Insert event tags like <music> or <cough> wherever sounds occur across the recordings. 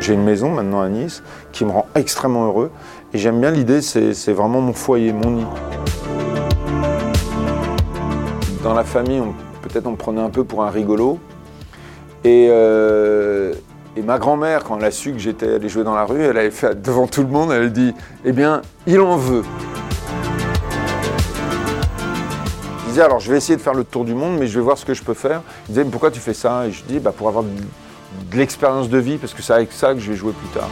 J'ai une maison maintenant à Nice qui me rend extrêmement heureux et j'aime bien l'idée, c'est vraiment mon foyer, mon nid. Dans la famille, peut-être on me prenait un peu pour un rigolo. Et, euh, et ma grand-mère, quand elle a su que j'étais allé jouer dans la rue, elle avait fait <laughs> devant tout le monde, elle a dit Eh bien, il en veut. Je disais Alors, je vais essayer de faire le tour du monde, mais je vais voir ce que je peux faire. Il disait Mais pourquoi tu fais ça? Et je dis bah, Pour avoir de l'expérience de vie, parce que c'est avec ça que je vais jouer plus tard.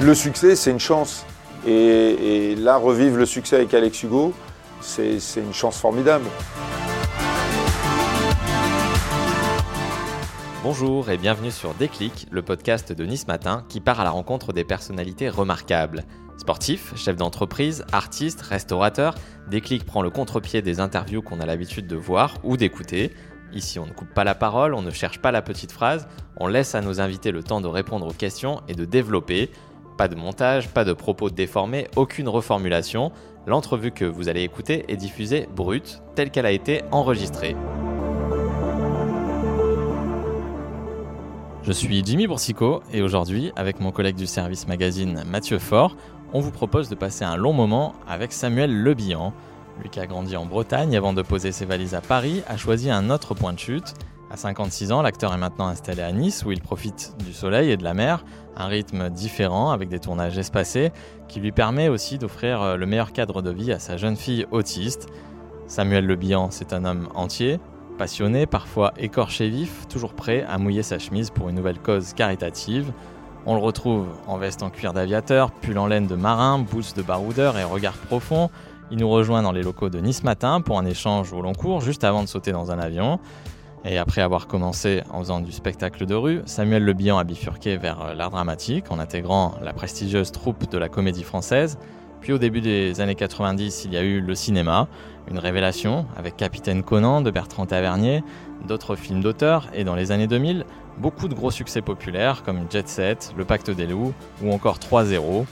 Le succès, c'est une chance. Et, là, revivre le succès avec Alex Hugo, c'est une chance formidable. Bonjour et bienvenue sur Déclic, le podcast de Nice Matin qui part à la rencontre des personnalités remarquables. Sportifs, chefs d'entreprise, artistes, restaurateurs, Déclic prend le contre-pied des interviews qu'on a l'habitude de voir ou d'écouter Ici, on ne coupe pas la parole, on ne cherche pas la petite phrase, on laisse à nos invités le temps de répondre aux questions et de développer. Pas de montage, pas de propos déformés, aucune reformulation. L'entrevue que vous allez écouter est diffusée brute, telle qu'elle a été enregistrée. Je suis Jimmy Boursicot et aujourd'hui, avec mon collègue du service magazine Mathieu Faure, on vous propose de passer un long moment avec Samuel Lebihan, lui qui a grandi en Bretagne avant de poser ses valises à Paris, a choisi un autre point de chute. À 56 ans, l'acteur est maintenant installé à Nice où il profite du soleil et de la mer, un rythme différent avec des tournages espacés qui lui permet aussi d'offrir euh, le meilleur cadre de vie à sa jeune fille autiste. Samuel Le Bihan, c'est un homme entier, passionné, parfois écorché vif, toujours prêt à mouiller sa chemise pour une nouvelle cause caritative. On le retrouve en veste en cuir d'aviateur, pull en laine de marin, boots de baroudeur et regard profond. Il nous rejoint dans les locaux de Nice Matin pour un échange au long cours juste avant de sauter dans un avion. Et après avoir commencé en faisant du spectacle de rue, Samuel Le Bihan a bifurqué vers euh, l'art dramatique en intégrant la prestigieuse troupe de la comédie française. Puis au début des années 90, il y a eu le cinéma, une révélation avec Capitaine Conan de Bertrand Tavernier, d'autres films d'auteur et dans les années 2000, beaucoup de gros succès populaires comme Jet Set, Le Pacte des Loups ou encore 3-0.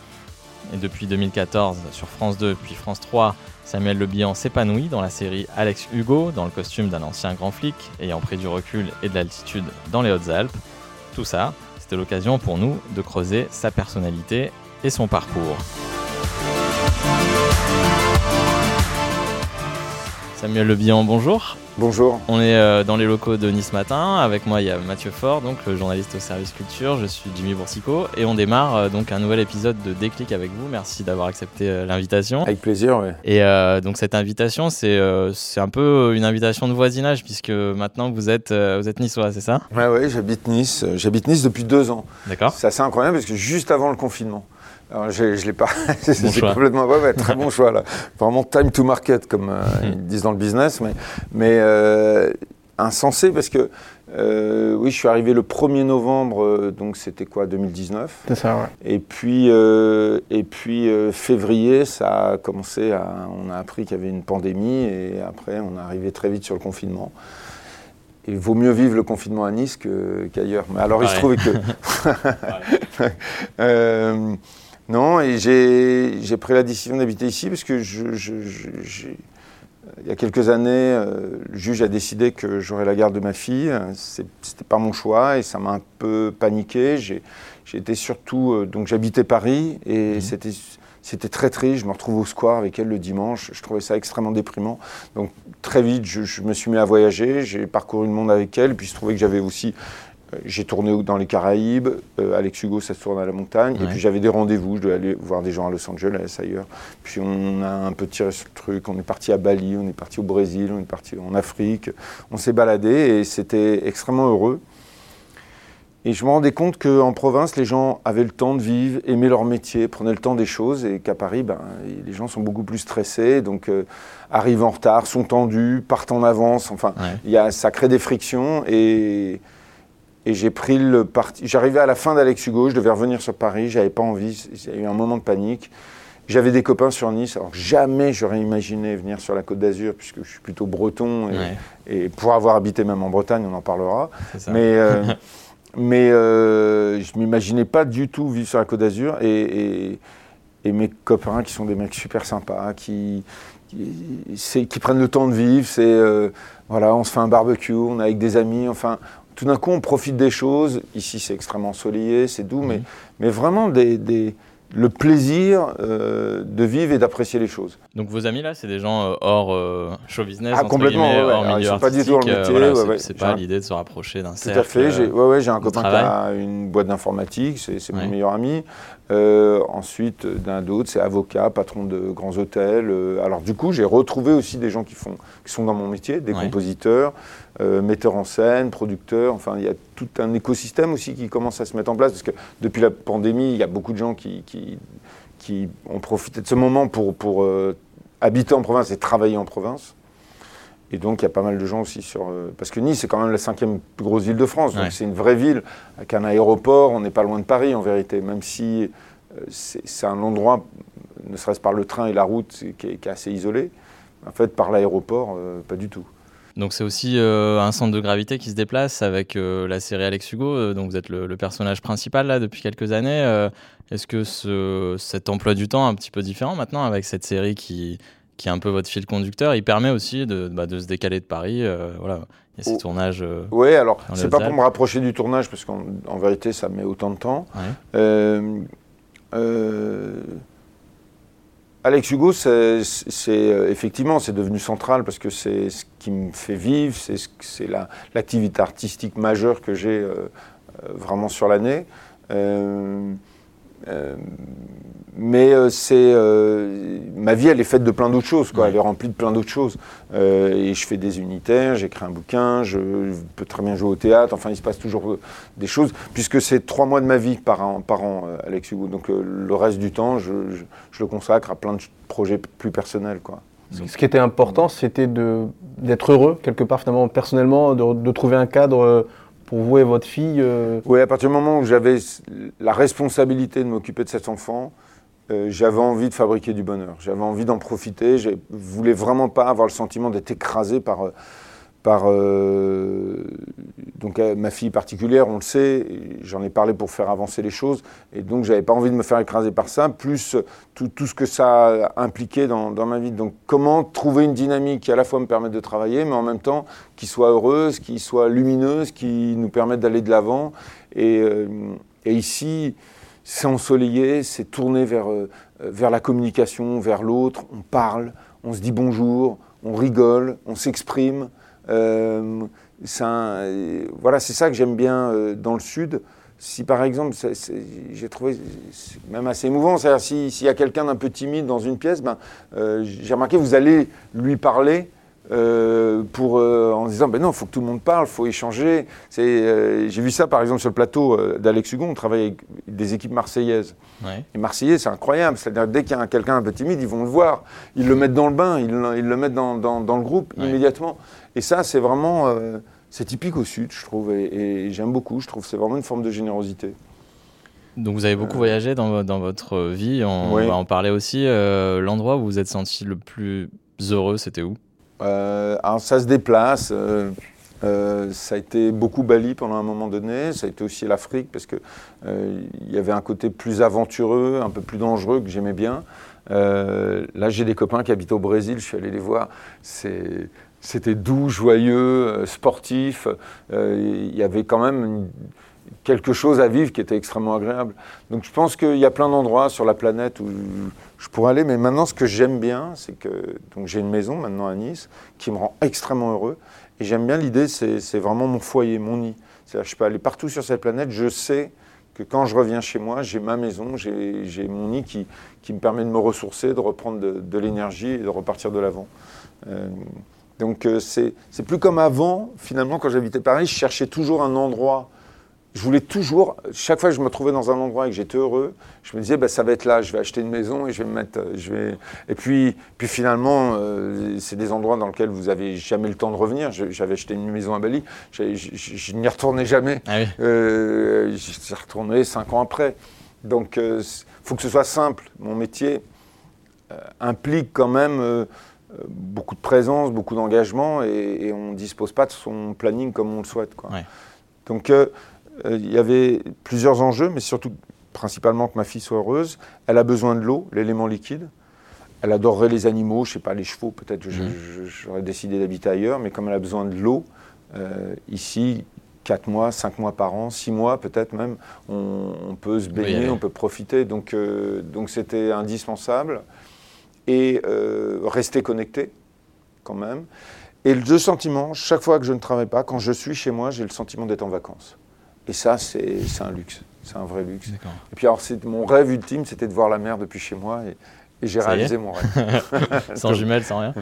Et depuis 2014, sur France 2 puis France 3, Samuel Le Bihan s'épanouit dans la série Alex Hugo, dans le costume d'un ancien grand flic, ayant pris du recul et de l'altitude dans les Hautes-Alpes. Tout ça, c'était l'occasion pour nous de creuser sa personnalité et son parcours. Samuel Le Bihan, bonjour. Bonjour. On est euh, dans les locaux de Nice Matin. Avec moi, il y a Mathieu Faure, donc le journaliste au service culture. Je suis Jimmy Boursicot et on démarre euh, donc un nouvel épisode de Déclic avec vous. Merci d'avoir accepté euh, l'invitation. Avec plaisir, oui. Et donc cette invitation, c'est c'est un peu une invitation de voisinage puisque maintenant vous êtes vous êtes niçois, c'est ça? Ouais, ouais, j'habite Nice. J'habite Nice depuis deux ans. D'accord. C'est assez incroyable parce que juste avant le confinement. Alors, je, je l'ai pas. <laughs> c'est complètement ouais, ouais, très <laughs> bon choix là. Vraiment time to market comme euh, hmm. ils disent dans le business, mais mais euh, insensé parce que euh, oui, je suis arrivé le 1er novembre, donc c'était quoi 2019. C'est ça, ouais. Et puis et puis février, ça a commencé à, on a appris qu'il y avait une pandémie et après on est arrivé très vite sur le confinement il vaut mieux vivre le confinement à Nice qu'ailleurs. Mais alors, il se trouvait que. <laughs> euh, non, et j'ai pris la décision d'habiter ici parce que je, il y a quelques années, euh, le juge a décidé que j'aurais la garde de ma fille. C'était pas mon choix et ça m'a un peu paniqué. Été surtout. Euh, donc j'habitais Paris et mmh. c'était c'était très triste. Je me retrouve au square avec elle le dimanche. Je trouvais ça extrêmement déprimant. Donc très vite, je, je me suis mis à voyager. J'ai parcouru le monde avec elle. Puis je trouvais que j'avais aussi j'ai tourné dans les Caraïbes, euh, Alex Hugo, ça se tourne à la montagne, et puis j'avais des rendez-vous, je devais aller voir des gens à Los Angeles, ailleurs. Puis on a un peu tiré sur le truc, on est parti à Bali, on est parti au Brésil, on est parti en Afrique, on s'est baladé et c'était extrêmement heureux. Et je me rendais compte qu'en province, les gens avaient le temps de vivre, aimaient leur métier, prenaient le temps des choses, et qu'à Paris, ben, les gens sont beaucoup plus stressés, donc euh, arrivent en retard, sont tendus, partent en avance, enfin, y a, ça crée des frictions, et et j'ai pris le parti. J'arrivais à la fin d'Alex Hugo, je devais revenir sur Paris, j'avais pas envie, il y a eu un moment de panique. J'avais des copains sur Nice, alors jamais j'aurais imaginé venir sur la Côte d'Azur, puisque je suis plutôt breton, et, pour avoir habité même en Bretagne, on en parlera. Mais, euh, <laughs> mais euh, je m'imaginais pas du tout vivre sur la Côte d'Azur, et, et, mes copains qui sont des mecs super sympas, qui, qui, qui prennent le temps de vivre, c'est... Euh, voilà, on se fait un barbecue, on est avec des amis, enfin, tout d'un coup, on profite des choses. Ici, c'est extrêmement ensoleillé, c'est doux, mais, mais vraiment des, des le plaisir euh, de vivre et d'apprécier les choses. Donc vos amis là, c'est des gens euh, hors euh, show business, ah, complètement, ouais, hors milieu ils sont pas du tout métier. voilà, ouais, ouais. c'est pas l'idée de se rapprocher d'un Tout cercle. à fait. J'ai ouais, ouais, j'ai un copain qui a une boîte d'informatique, c'est mon meilleur ami. Ensuite, d'un d'autre, c'est avocat, patron de grands hôtels. Alors du coup, j'ai retrouvé aussi des gens qui, font, qui sont dans mon métier, des compositeurs, euh, metteurs en scène, producteurs. Enfin, il y a tout un écosystème aussi qui commence à se mettre en place parce que depuis la pandémie, il y a beaucoup de gens qui, qui, qui ont profité de ce moment pour, pour euh, habiter en province et travailler en province. Et donc, il y a pas mal de gens aussi sur. euh, parce que Nice, c'est quand même la cinquième plus grosse ville de France. Donc, Ouais. c'est une vraie ville avec un aéroport. On n'est pas loin de Paris, en vérité. Même si euh, c'est un endroit, ne serait-ce par le train et la route, qui est, qui est assez isolé. En fait, par l'aéroport, euh, pas du tout. Donc c'est aussi euh, un centre de gravité qui se déplace avec euh, la série Alex Hugo, euh, donc vous êtes le, le personnage principal là depuis quelques années. Euh, Est-ce que ce, cet emploi du temps un petit peu différent maintenant avec cette série qui, qui est un peu votre fil conducteur, il permet aussi de, bah, de se décaler de Paris Voilà, il y a ces Oh. tournages. Oui, alors, c'est pas pour me rapprocher du tournage, parce qu'en en vérité, ça met autant de temps. ouais. Alex Hugo, c'est euh, effectivement, c'est devenu central parce que c'est ce qui me fait vivre, c'est ce- c'est la- l'activité artistique majeure que j'ai euh, euh, vraiment sur l'année. Euh, euh, mais euh, c'est euh, ma vie, elle est faite de plein d'autres choses, quoi. Ouais. Elle est remplie de plein d'autres choses. Et je fais des unitaires, j'écris un bouquin, je peux très bien jouer au théâtre. Enfin, il se passe toujours des choses, puisque c'est trois mois de ma vie par an, par an Alex Hugo. Donc le reste du temps, je, je- je le consacre à plein de projets plus personnels, quoi. Ce qui était important, c'était d'être heureux, quelque part, finalement, personnellement, de, de trouver un cadre pour vous et votre fille. euh, Oui, à partir du moment où j'avais la responsabilité de m'occuper de cet enfant, euh, j'avais envie de fabriquer du bonheur. J'avais envie d'en profiter. Je voulais vraiment pas avoir le sentiment d'être écrasé par, euh, par euh, donc euh, ma fille particulière. On le sait. J'en ai parlé pour faire avancer les choses, et donc j'avais pas envie de me faire écraser par ça. Plus euh, tout, ce que ça a impliqué dans, ma vie. Donc comment trouver une dynamique qui à la fois me permette de travailler, mais en même temps qui soit heureuse, qui soit lumineuse, qui nous permette d'aller de l'avant. Et, ici, c'est ensoleillé, c'est tourné vers la communication, vers l'autre. On parle, on se dit bonjour, on rigole, on s'exprime. Euh, un- voilà, c'est ça que j'aime bien euh, dans le Sud. Si par exemple, j'ai trouvé c'est même assez émouvant, c'est-à-dire si- s'il y a quelqu'un d'un peu timide dans une pièce, ben, euh, j'ai remarqué vous allez lui parler euh, pour, euh, en disant ben non, il faut que tout le monde parle, il faut échanger. Euh, j'ai vu ça par exemple sur le plateau d'Alex Hugon, on travaille avec des équipes marseillaises. Ouais. Les Marseillais, c'est incroyable. C'est-à-dire, dès qu'il y a quelqu'un un peu timide, ils vont le voir. Ils le mettent dans le bain, ils le, ils le mettent dans, dans- dans le groupe Ouais. immédiatement. Et ça, c'est vraiment. euh, c'est typique au Sud, je trouve. Et, et j'aime beaucoup. Je trouve que c'est vraiment une forme de générosité. Donc vous avez beaucoup voyagé dans, vo- dans votre vie, on Oui. va en parler aussi. Euh, L'endroit où vous vous êtes senti le plus heureux, c'était où? Euh, alors, ça se déplace. euh, euh, ça a été beaucoup Bali pendant un moment donné. Ça a été aussi l'Afrique parce que euh, il y avait un côté plus aventureux, un peu plus dangereux que j'aimais bien. Euh, là, j'ai des copains qui habitent au Brésil. Je suis allé les voir. C'est c'était doux, joyeux, euh, sportif. Euh, Il y avait quand même quelque chose à vivre qui était extrêmement agréable. Donc je pense qu'il y a plein d'endroits sur la planète où je pourrais aller. Mais maintenant, ce que j'aime bien, c'est que j'ai une maison maintenant à Nice qui me rend extrêmement heureux. Et j'aime bien l'idée, c'est vraiment mon foyer, mon nid. Je peux aller partout sur cette planète. Je sais que quand je reviens chez moi, j'ai ma maison, j'ai mon nid qui, me permet de me ressourcer, de reprendre de, de l'énergie et de repartir de l'avant. Euh, donc euh, c'est plus comme avant, finalement, quand j'habitais Paris, je cherchais toujours un endroit. Je voulais toujours, chaque fois que je me trouvais dans un endroit et que j'étais heureux, je me disais, bah, ça va être là, je vais acheter une maison et je vais me mettre. euh, Je vais... Et puis, puis finalement, euh, c'est des endroits dans lesquels vous avez jamais le temps de revenir. J'avais acheté une maison à Bali, je, je- je n'y retournais jamais. Ah oui. Euh, J'y retourné cinq ans après. Donc, il faut que ce soit simple. Mon métier implique quand même beaucoup de présence, beaucoup d'engagement, et, et on ne dispose pas de son planning comme on le souhaite. Quoi. Ouais. Donc, euh, euh, il y avait plusieurs enjeux, mais surtout, principalement, que ma fille soit heureuse. Elle a besoin de l'eau, l'élément liquide. Elle adorerait les animaux, je sais pas, les chevaux, peut-être je- j'aurais décidé d'habiter ailleurs, mais comme elle a besoin de l'eau, euh, ici, 4 mois, 5 mois par an, 6 mois peut-être même, on, peut se baigner, on peut profiter. Donc donc c'était indispensable. Et rester connecté quand même. Et le sentiment, chaque fois que je ne travaille pas, quand je suis chez moi, j'ai le sentiment d'être en vacances. Et ça, c'est un luxe. C'est un vrai luxe. Et puis alors, mon rêve ultime, c'était de voir la mer depuis chez moi. Et, j'ai réalisé mon rêve. <laughs> sans jumelles, sans rien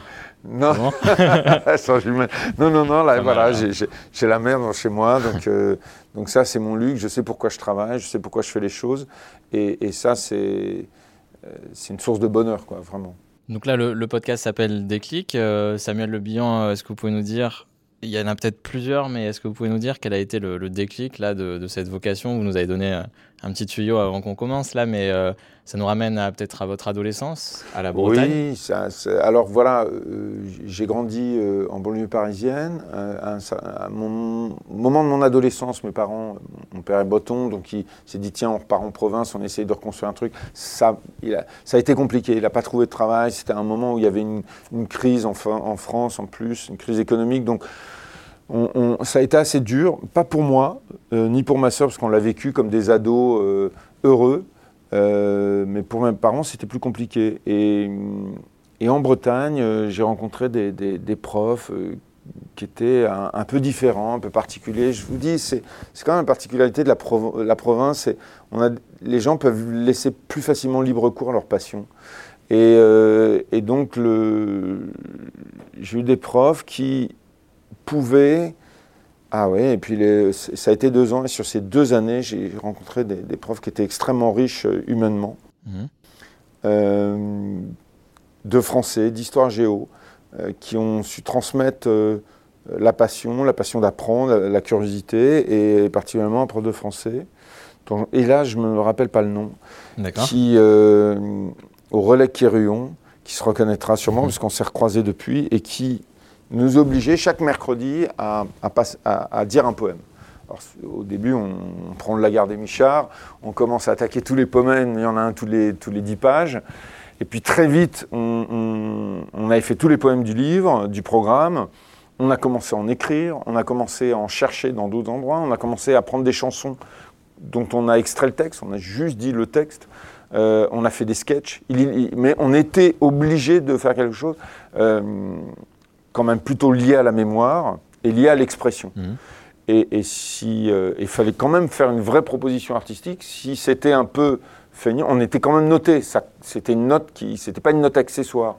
Non, <laughs> sans jumelles. Non, non, non, là, voilà, j'ai la mer chez moi. Donc, euh, donc ça, c'est mon luxe. Je sais pourquoi je travaille, je sais pourquoi je fais les choses. Et, et ça, c'est une source de bonheur, quoi, vraiment. Donc là, le, podcast s'appelle Déclic. Euh, Samuel Le Bihan, est-ce que vous pouvez nous dire il y en a peut-être plusieurs, mais est-ce que vous pouvez nous dire quel a été le, déclic là de, cette vocation Vous nous avez donné euh, un petit tuyau avant qu'on commence là, mais euh, ça nous ramène peut-être à votre adolescence, à la Bretagne. Oui, ça, alors voilà, euh, j'ai grandi en banlieue parisienne. à, mon moment de mon adolescence, mes parents, mon père est breton, donc il s'est dit tiens, on repart en province, on essaye de reconstruire un truc. Ça, a, ça a été compliqué. Il n'a pas trouvé de travail. C'était un moment où il y avait une, une crise en, en France en plus, une crise économique, donc ça a été assez dur, pas pour moi, euh, ni pour ma soeur, parce qu'on l'a vécu comme des ados euh, heureux, euh, mais pour mes parents, c'était plus compliqué. Et, en Bretagne, j'ai rencontré des, profs qui étaient un, peu différents, un peu particuliers. Je vous dis, c'est quand même une particularité de la, la province. On les gens peuvent laisser plus facilement libre cours à leur passion. Et, et donc, j'ai eu des profs qui pouvait. Ah oui, et puis ça a été deux ans, et sur ces deux années, j'ai rencontré des, profs qui étaient extrêmement riches euh, humainement, mhm. euh, de français, d'histoire géo, euh, qui ont su transmettre la passion, la passion d'apprendre, la, curiosité, et particulièrement un prof de français. et là, je ne me rappelle pas le nom, qui, au relais Kéruon, qui se reconnaîtra sûrement, mhm. puisqu'on s'est recroisé depuis, et qui nous obliger chaque mercredi à, dire un poème. au début, on, prend la gare des Michards, on commence à attaquer tous les poèmes, il y en a un tous les, tous les dix pages. Et puis très vite, on, avait fait tous les poèmes du livre, du programme. On a commencé à en écrire, on a commencé à en chercher dans d'autres endroits, on a commencé à prendre des chansons dont on a extrait le texte, on a juste dit le texte. Euh, on a fait des sketchs, mais on était obligé de faire quelque chose. Euh, quand même plutôt lié à la mémoire et lié à l'expression. Mmh. Et, si euh, il fallait quand même faire une vraie proposition artistique, si c'était un peu feignant, on était quand même noté. C'était une note qui, c'était pas une note accessoire.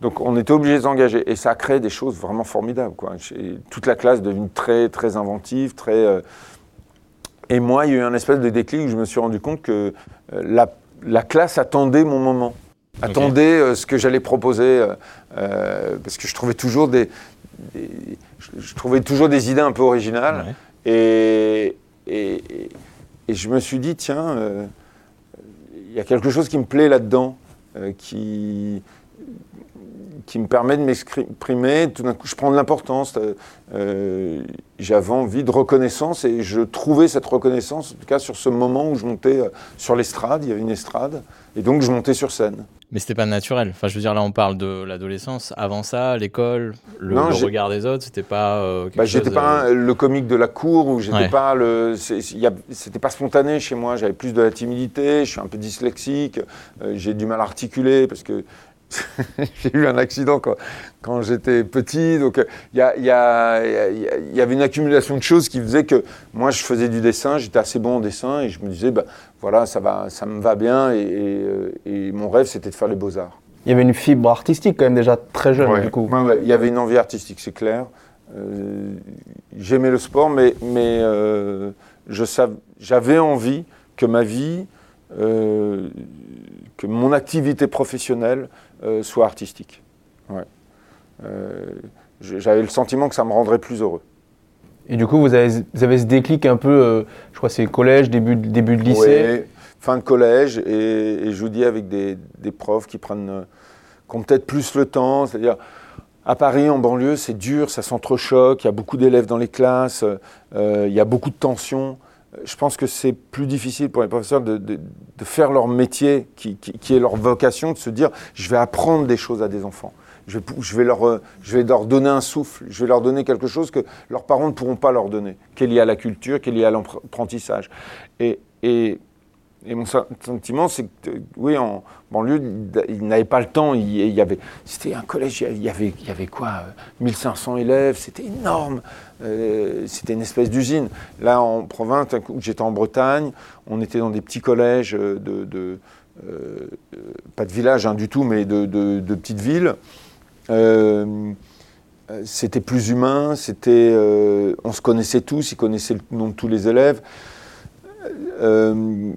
Donc on était obligé de s'engager et ça a créé des choses vraiment formidables. Quoi. Toute la classe devenue très très inventive, très. Euh, et moi, il y a eu un espèce de déclic où je me suis rendu compte que euh, la, la classe attendait mon moment. Attendez euh, ce que j'allais proposer, euh, euh, parce que je trouvais toujours des, je, trouvais toujours des idées un peu originales. Et, et, je me suis dit, tiens, il y a quelque chose qui me plaît là-dedans, qui, qui me permet de m'exprimer. Tout d'un coup, je prends de l'importance. J'avais envie de reconnaissance et je trouvais cette reconnaissance, en tout cas sur ce moment où je montais sur l'estrade, il y avait une estrade, et donc je montais sur scène. Mais c'était pas naturel. Enfin, je veux dire, là, on parle de l'adolescence. Avant ça, l'école, le, regard des autres, c'était pas. Euh, bah, j'étais pas euh, le comique de la cour ou j'étais pas le. C'était pas spontané chez moi. J'avais plus de la timidité. Je suis un peu dyslexique. Euh, j'ai du mal à articuler parce que <laughs> j'ai eu un accident quand, quand j'étais petit. Donc, il y, y, avait une accumulation de choses qui faisait que moi, je faisais du dessin. J'étais assez bon en dessin et je me disais, bah, voilà, ça, va, ça me va bien. Et, mon rêve, c'était de faire les beaux-arts. Il y avait une fibre artistique quand même déjà très jeune, du coup. il y avait une envie artistique, c'est clair. Euh, j'aimais le sport, mais, mais euh, j'avais envie que ma vie, euh, que mon activité professionnelle soit artistique. j'avais le sentiment que ça me rendrait plus heureux. Et du coup, vous avez, vous avez ce déclic un peu, euh, je crois c'est collège, début, début de lycée fin de collège, et, je vous dis avec des, des profs qui prennent, euh, qui ont peut-être plus le temps, c'est-à-dire à Paris, en banlieue, c'est dur, ça s'entrechoque, il y a beaucoup d'élèves dans les classes, euh, il y a beaucoup de tensions. Je pense que c'est plus difficile pour les professeurs de, de, faire leur métier, qui, qui, est leur vocation, de se dire je vais apprendre des choses à des enfants. Je je, vais leur, euh, je vais leur donner un souffle, je vais leur donner quelque chose que leurs parents ne pourront pas leur donner, qui est lié à la culture, qui est lié à l'apprentissage. Et, et, et, mon sentiment, c'est que, oui, en banlieue, ils n'avaient pas le temps. Il, y avait, c'était un collège, il y avait, il y avait quoi 1500 élèves, c'était énorme. Euh, c'était une espèce d'usine. Là, en province, j'étais en Bretagne, on était dans des petits collèges de, de euh, pas de village hein, du tout, mais de, petites villes. Euh, c'était plus humain, c'était, euh, on se connaissait tous, ils connaissaient le nom de tous les élèves. Euh,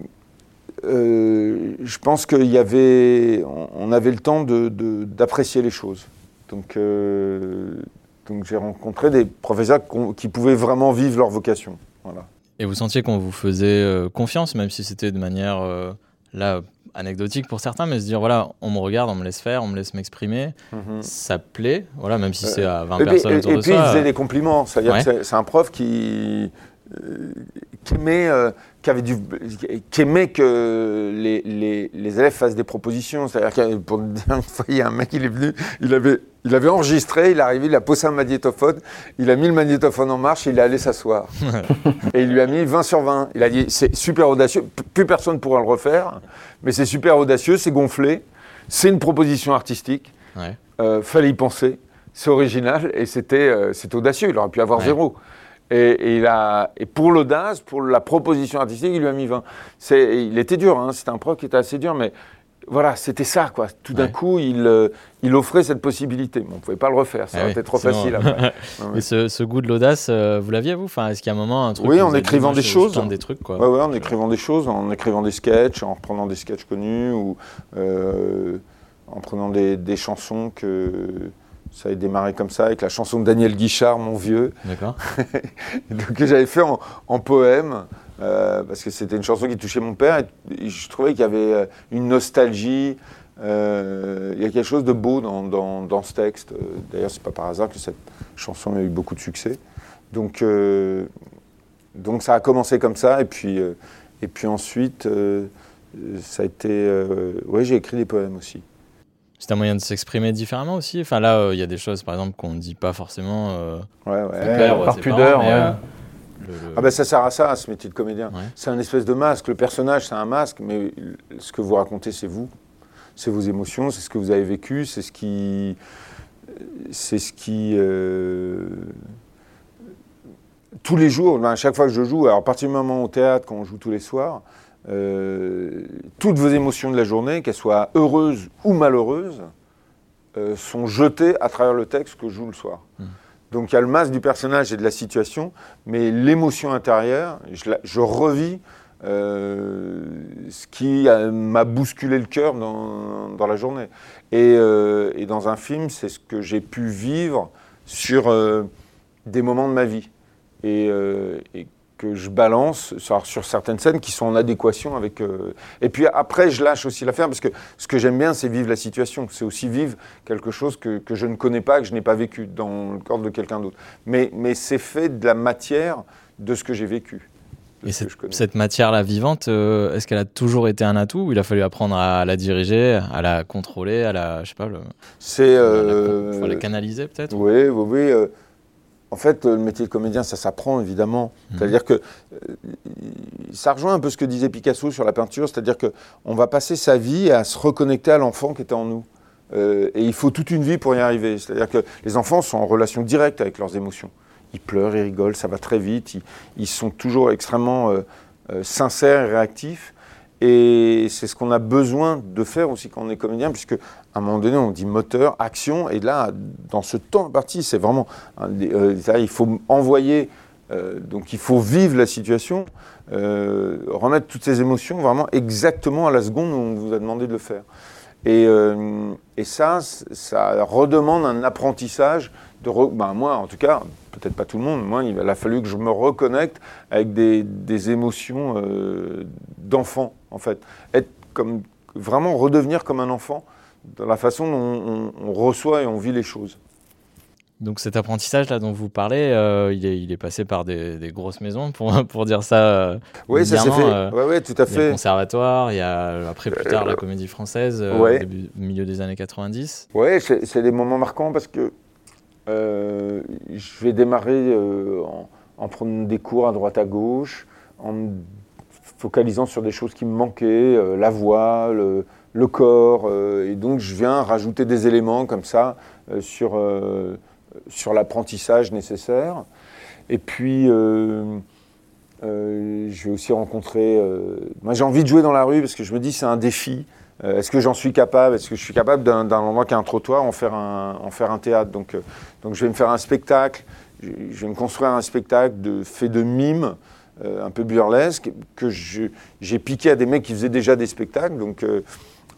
je pense qu'il y avait, on avait le temps d'apprécier les choses. Donc j'ai rencontré des professeurs qui pouvaient vraiment vivre leur vocation. Voilà. Et vous sentiez qu'on vous faisait confiance, même si c'était de manière là anecdotique pour certains, mais se dire voilà, on me regarde, on me laisse faire, on me laisse m'exprimer, mhm. ça plaît, voilà, même si c'est à 20 personnes autour et de puis, Et puis il faisait des compliments, c'est-à-dire que c'est un prof qui, euh, qui euh, qui, avait du, qui aimait que les, les, les, élèves fassent des propositions. C'est-à-dire pour <laughs> une fois, il y a un mec, il est venu, il avait, il avait enregistré, il est arrivé, il a posé un magnétophone, il a mis le magnétophone en marche et il est allé s'asseoir. et il lui a mis 20 sur 20. Il a dit c'est super audacieux, plus personne ne pourra le refaire, mais c'est super audacieux, c'est gonflé, c'est une proposition artistique. Ouais. Euh, fallait y penser, c'est original et c'était euh, audacieux. Il aurait pu avoir zéro. Et, il a, et pour l'audace, pour la proposition artistique, il lui a mis 20. Il était dur, hein, c'était un prof qui était assez dur, mais voilà, c'était ça, quoi. Tout d'un coup, il, euh, il offrait cette possibilité. on ne pouvait pas le refaire, ça ah aurait été trop facile. Après. <laughs> Et ce, ce, goût de l'audace, euh, vous l'aviez, vous? Enfin, Est-ce qu'il y a un moment, un truc Oui, en écrivant des choses. Des trucs, quoi. Ouais, ouais, en écrivant des choses, en écrivant des sketchs, en reprenant des sketchs connus, ou euh, en prenant des, des, chansons que ça a démarré comme ça, avec la chanson de Daniel Guichard, Mon Vieux. D'accord. <laughs> que j'avais fait en, en poème. Euh, parce que c'était une chanson qui touchait mon père, et, je trouvais qu'il y avait euh, une nostalgie, euh, il y a quelque chose de beau dans, dans, ce texte. D'ailleurs, c'est pas par hasard que cette chanson a eu beaucoup de succès. Donc, donc ça a commencé comme ça, et puis, et puis ensuite, ça a été... oui, j'ai écrit des poèmes aussi. C'est un moyen de s'exprimer différemment aussi. Enfin là, il y a des choses, par exemple, qu'on ne dit pas forcément. ouais, ouais. par pudeur. Ah ben ça sert à ça, ce métier de comédien. C'est un espèce de masque. Le personnage, c'est un masque, mais ce que vous racontez, c'est vous. C'est vos émotions, c'est ce que vous avez vécu, c'est ce qui... C'est ce qui... Euh, tous les jours, ben, à chaque fois que je joue, alors particulièrement au théâtre, quand on joue tous les soirs, euh, toutes vos émotions de la journée, qu'elles soient heureuses ou malheureuses, euh, sont jetées à travers le texte que je joue le soir. Mmh. Donc il y a le masque du personnage et de la situation, mais l'émotion intérieure, je, revis euh, ce qui m'a bousculé le cœur dans, la journée. Et, dans un film, c'est ce que j'ai pu vivre sur des moments de ma vie. Et, et que je balance sur, sur, certaines scènes qui sont en adéquation avec. Euh, et puis après, je lâche aussi l'affaire parce que ce que j'aime bien, c'est vivre la situation. C'est aussi vivre quelque chose que, que, je ne connais pas, que je n'ai pas vécu dans le corps de quelqu'un d'autre. Mais, mais c'est fait de la matière de ce que j'ai vécu. Et cette, cette matière-là vivante, euh, est-ce qu'elle a toujours été un atout ou il a fallu apprendre à la diriger, à la contrôler, à la, je sais pas, le, c'est, euh, la, canaliser peut-être Oui, oui, oui. Euh, en fait, le métier de comédien, ça s'apprend évidemment. Mhm. C'est-à-dire que euh, ça rejoint un peu ce que disait Picasso sur la peinture, c'est-à-dire qu'on va passer sa vie à se reconnecter à l'enfant qui était en nous. Euh, et il faut toute une vie pour y arriver. C'est-à-dire que les enfants sont en relation directe avec leurs émotions. Ils pleurent, ils rigolent, ça va très vite, ils, sont toujours extrêmement euh, sincères et réactifs. Et c'est ce qu'on a besoin de faire aussi quand on est comédien, puisque à un moment donné, on dit moteur, action, et là, dans ce temps parti, c'est vraiment, euh, il faut envoyer, euh, donc il faut vivre la situation, euh, remettre toutes ces émotions vraiment exactement à la seconde où on vous a demandé de le faire. Et, ça, ça redemande un apprentissage ben moi en tout cas, peut-être pas tout le monde, moi il a fallu que je me reconnecte avec des, des émotions d'enfant en fait, être comme vraiment redevenir comme un enfant dans la façon dont on, reçoit et on vit les choses. Donc cet apprentissage là dont vous parlez, euh, il, est, il est passé par des, des grosses maisons pour, <laughs> pour dire ça. euh, Oui, ça s'est fait. euh, Oui, ouais, tout à Il y a le conservatoire, il y a après plus tard la comédie française, euh, ouais. au début, milieu des années 90. Oui, c'est des moments marquants parce que euh, je vais démarrer euh, en, en prenant des cours à droite à gauche, en me focalisant sur des choses qui me manquaient, euh, la voix, le, le corps, euh, et donc je viens rajouter des éléments comme ça euh, sur, euh, sur l'apprentissage nécessaire. Et puis, euh, je vais aussi rencontrer. moi, j'ai envie de jouer dans la rue parce que je me dis c'est un défi. Est-ce que j'en suis capable? Est-ce que je suis capable d'un endroit qui a un trottoir en faire un, en faire un théâtre? Donc, donc, je vais me faire un spectacle. Je, vais me construire un spectacle de, fait de mime, euh, un peu burlesque, que j'ai piqué à des mecs qui faisaient déjà des spectacles. Donc,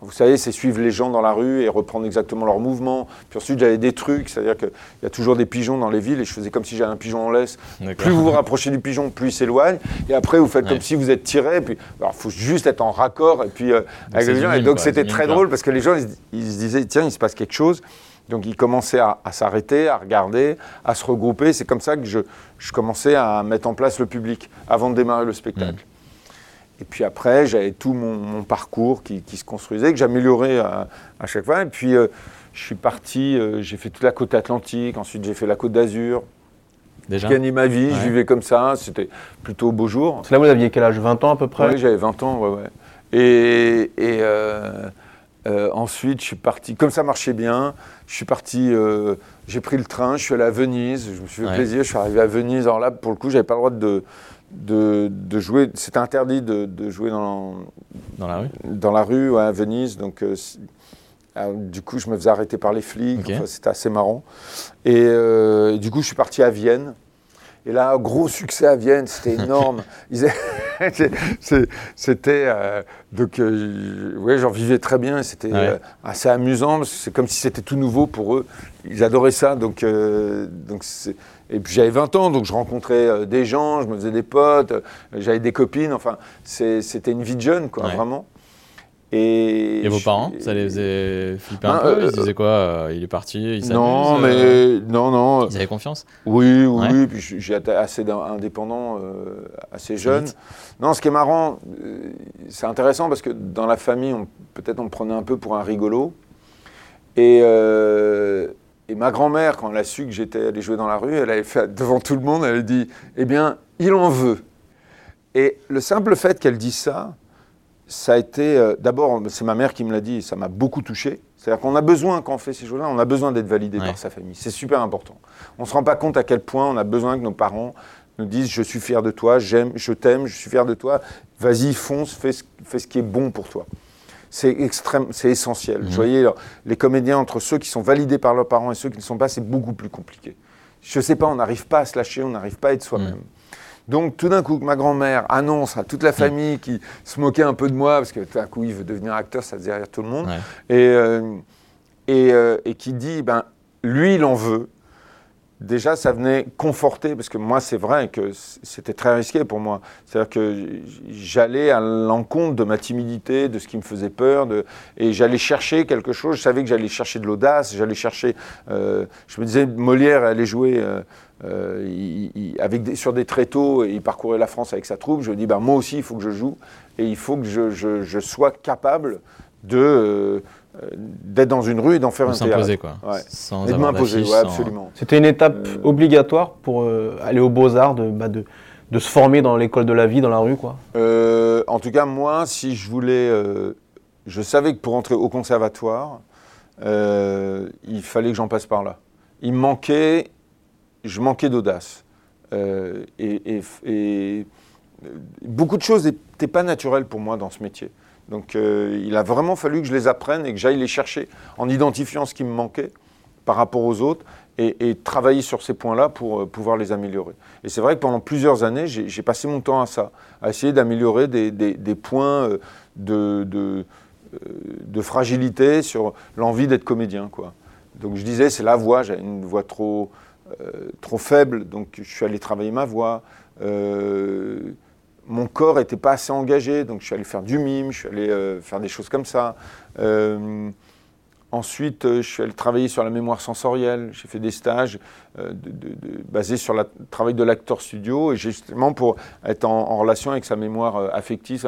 vous savez, c'est suivre les gens dans la rue et reprendre exactement leurs mouvements. Puis ensuite, j'avais des trucs, c'est-à-dire qu'il y a toujours des pigeons dans les villes et je faisais comme si j'avais un pigeon en laisse. Plus vous vous rapprochez du pigeon, plus il s'éloigne. Et après, vous faites Ouais. comme si vous êtes tiré. Puis, alors, il faut juste être en raccord. Et puis, euh, avec les gens. Et donc, c'était très drôle parce que les gens, ils, se- ils se disaient, tiens, il se passe quelque chose. Donc, ils commençaient à, à s'arrêter, à regarder, à se regrouper. C'est comme ça que je, je commençais à mettre en place le public avant de démarrer le spectacle. Et puis après, j'avais tout mon, mon parcours qui, qui se construisait, que j'améliorais à, à chaque fois. Et puis, euh, je suis parti, euh, j'ai fait toute la côte atlantique, ensuite j'ai fait la côte d'Azur. Déjà Je gagnais ma vie, je Ouais. vivais comme ça, c'était plutôt beau jour. C'est là où vous aviez quel âge? 20 ans à peu près? Oui, j'avais 20 ans, ouais, ouais. Et, et, euh, euh, ensuite, je suis parti, comme ça marchait bien, je suis parti, euh, j'ai pris le train, je suis allé à Venise, je me suis fait Ouais. plaisir, je suis arrivé à Venise. Alors là, pour le coup, j'avais pas le droit de, de, de jouer, c'était interdit de, de jouer dans, dans la rue dans la rue ouais, à Venise. Donc, euh, c'est- alors, du coup, je me faisais arrêter par les flics. Enfin, c'était assez marrant. Et euh, du coup, je suis parti à Vienne. Et là, gros succès à Vienne, c'était énorme. <laughs> <laughs> C'est- c'est- c'était euh, donc, euh, ouais, j'en vivais très bien. et C'était Ouais. euh, assez amusant. C'est comme si c'était tout nouveau pour eux. Ils adoraient ça. Donc, donc c'est- et puis j'avais 20 ans, donc je rencontrais euh, des gens, je me faisais des potes, euh, j'avais des copines. Enfin, c'était une vie de jeune, quoi, Ouais. vraiment. Et, Et vos je- parents, ça les faisait flipper un Ben, peu euh, Ils se disaient quoi euh, Il est parti, il Non, euh, mais non, non. Ils avaient confiance? Oui, oui, Ouais. oui, puis j'ai été assez indépendant, assez jeune. vite. Non, ce qui est marrant, c'est intéressant parce que dans la famille, peut-être on me prenait un peu pour un rigolo. Et, et ma grand-mère, quand elle a su que j'étais allé jouer dans la rue, elle avait fait devant tout le monde, elle a dit Eh bien, il en veut. Et le simple fait qu'elle dise ça, ça a été. euh, D'abord, c'est ma mère qui me l'a dit, ça m'a beaucoup touché. C'est-à-dire qu'on a besoin, quand on fait ces choses-là, on a besoin d'être validé Ouais. par sa famille. C'est super important. On ne se rend pas compte à quel point on a besoin que nos parents nous disent Je suis fier de toi, j'aime, je t'aime, je suis fier de toi, vas-y, fonce, fais ce, fais ce qui est bon pour toi. C'est extrême, c'est essentiel. Mhm. Vous voyez, les comédiens, entre ceux qui sont validés par leurs parents et ceux qui ne sont pas, c'est beaucoup plus compliqué. Je ne sais pas, on n'arrive pas à se lâcher, on n'arrive pas à être soi-même. Donc tout d'un coup, ma grand-mère annonce à toute la famille qui se moquait un peu de moi, parce que tout d'un coup, il veut devenir acteur, ça faisait rire tout le monde, Ouais. et, euh, et, euh, et qui dit, ben, lui, il en veut. Déjà, ça venait conforter, parce que moi, c'est vrai que c'était très risqué pour moi. C'est-à-dire que j'allais à l'encontre de ma timidité, de ce qui me faisait peur, et j'allais chercher quelque chose. Je savais que j'allais chercher de l'audace, j'allais chercher. euh, je me disais, Molière allait jouer euh, euh, avec sur des tréteaux et il parcourait la France avec sa troupe. Je me dis, ben, moi aussi, il faut que je joue et il faut que je, sois capable de, d'être dans une rue et d'en faire De un théâtre. s'imposer, quoi. Ouais. Sans Et de m'imposer, ouais, sans- absolument. C'était une étape Euh, obligatoire pour euh, aller aux Beaux-Arts, de, bah, de, de se former dans l'école de la vie, dans la rue, quoi. Euh, en tout cas, moi, si je voulais. euh, je savais que pour entrer au conservatoire, euh, il fallait que j'en passe par là. Il me manquait. Je manquais d'audace. Euh, et, et- et, euh, beaucoup de choses n'étaient pas naturelles pour moi dans ce métier. Donc, euh, il a vraiment fallu que je les apprenne et que j'aille les chercher en identifiant ce qui me manquait par rapport aux autres et, travailler sur ces points-là pour euh, pouvoir les améliorer. Et c'est vrai que pendant plusieurs années, j'ai passé mon temps à ça, à essayer d'améliorer des, points euh, de, fragilité sur l'envie d'être comédien. Donc je disais, c'est la voix, j'avais une voix trop faible, donc je suis allé travailler ma voix. Mon corps n'était pas assez engagé, donc je suis allé faire du mime, je suis allé euh, faire des choses comme ça. Euh, Ensuite, euh, je suis allé travailler sur la mémoire sensorielle. J'ai fait des stages euh, basés sur le travail de l'acteur studio, et justement pour être en, relation avec sa mémoire affective.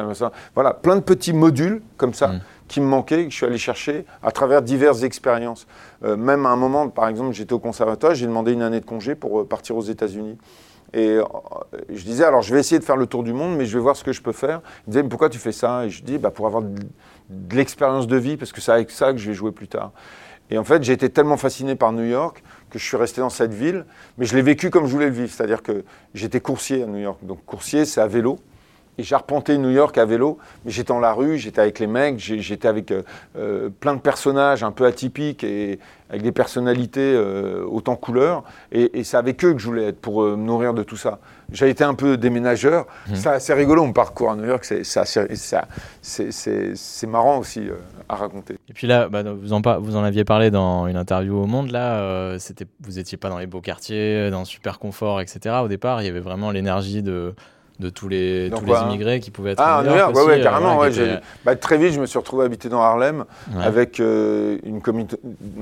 Voilà, plein de petits modules comme ça mm. qui me manquaient, que je suis allé chercher à travers diverses expériences. même à un moment, par exemple, j'étais au conservatoire, j'ai demandé une année de congé pour partir aux États-Unis. Et je disais, alors je vais essayer de faire le tour du monde, mais je vais voir ce que je peux faire. Il disait, mais pourquoi tu fais ça? Et je dis, bah, pour avoir de l'expérience de vie, parce que c'est avec ça que je vais jouer plus tard. Et en fait, j'ai été tellement fasciné par New York que je suis resté dans cette ville, mais je l'ai vécu comme je voulais le vivre. C'est-à-dire que j'étais coursier à New York. Donc coursier, c'est à vélo. Et j'arpentais New York à vélo, mais j'étais dans la rue, j'étais avec les mecs, j'étais avec euh, euh, plein de personnages un peu atypiques et avec des personnalités euh, autant couleurs. Et, c'est avec eux que je voulais être pour me nourrir de tout ça. J'ai été un peu déménageur. Mmh. C'est assez rigolo mon parcours à New York, c'est marrant aussi à raconter. Et puis là, bah, vous, en, vous en aviez parlé dans une interview au Monde, là, c'était vous n'étiez pas dans les beaux quartiers, dans le super confort, etc. Au départ, il y avait vraiment l'énergie de de tous les, tous les immigrés qui pouvaient être ah, New York, ouais, carrément. Euh, bah, très vite, je me suis retrouvé habité dans Harlem avec euh, une,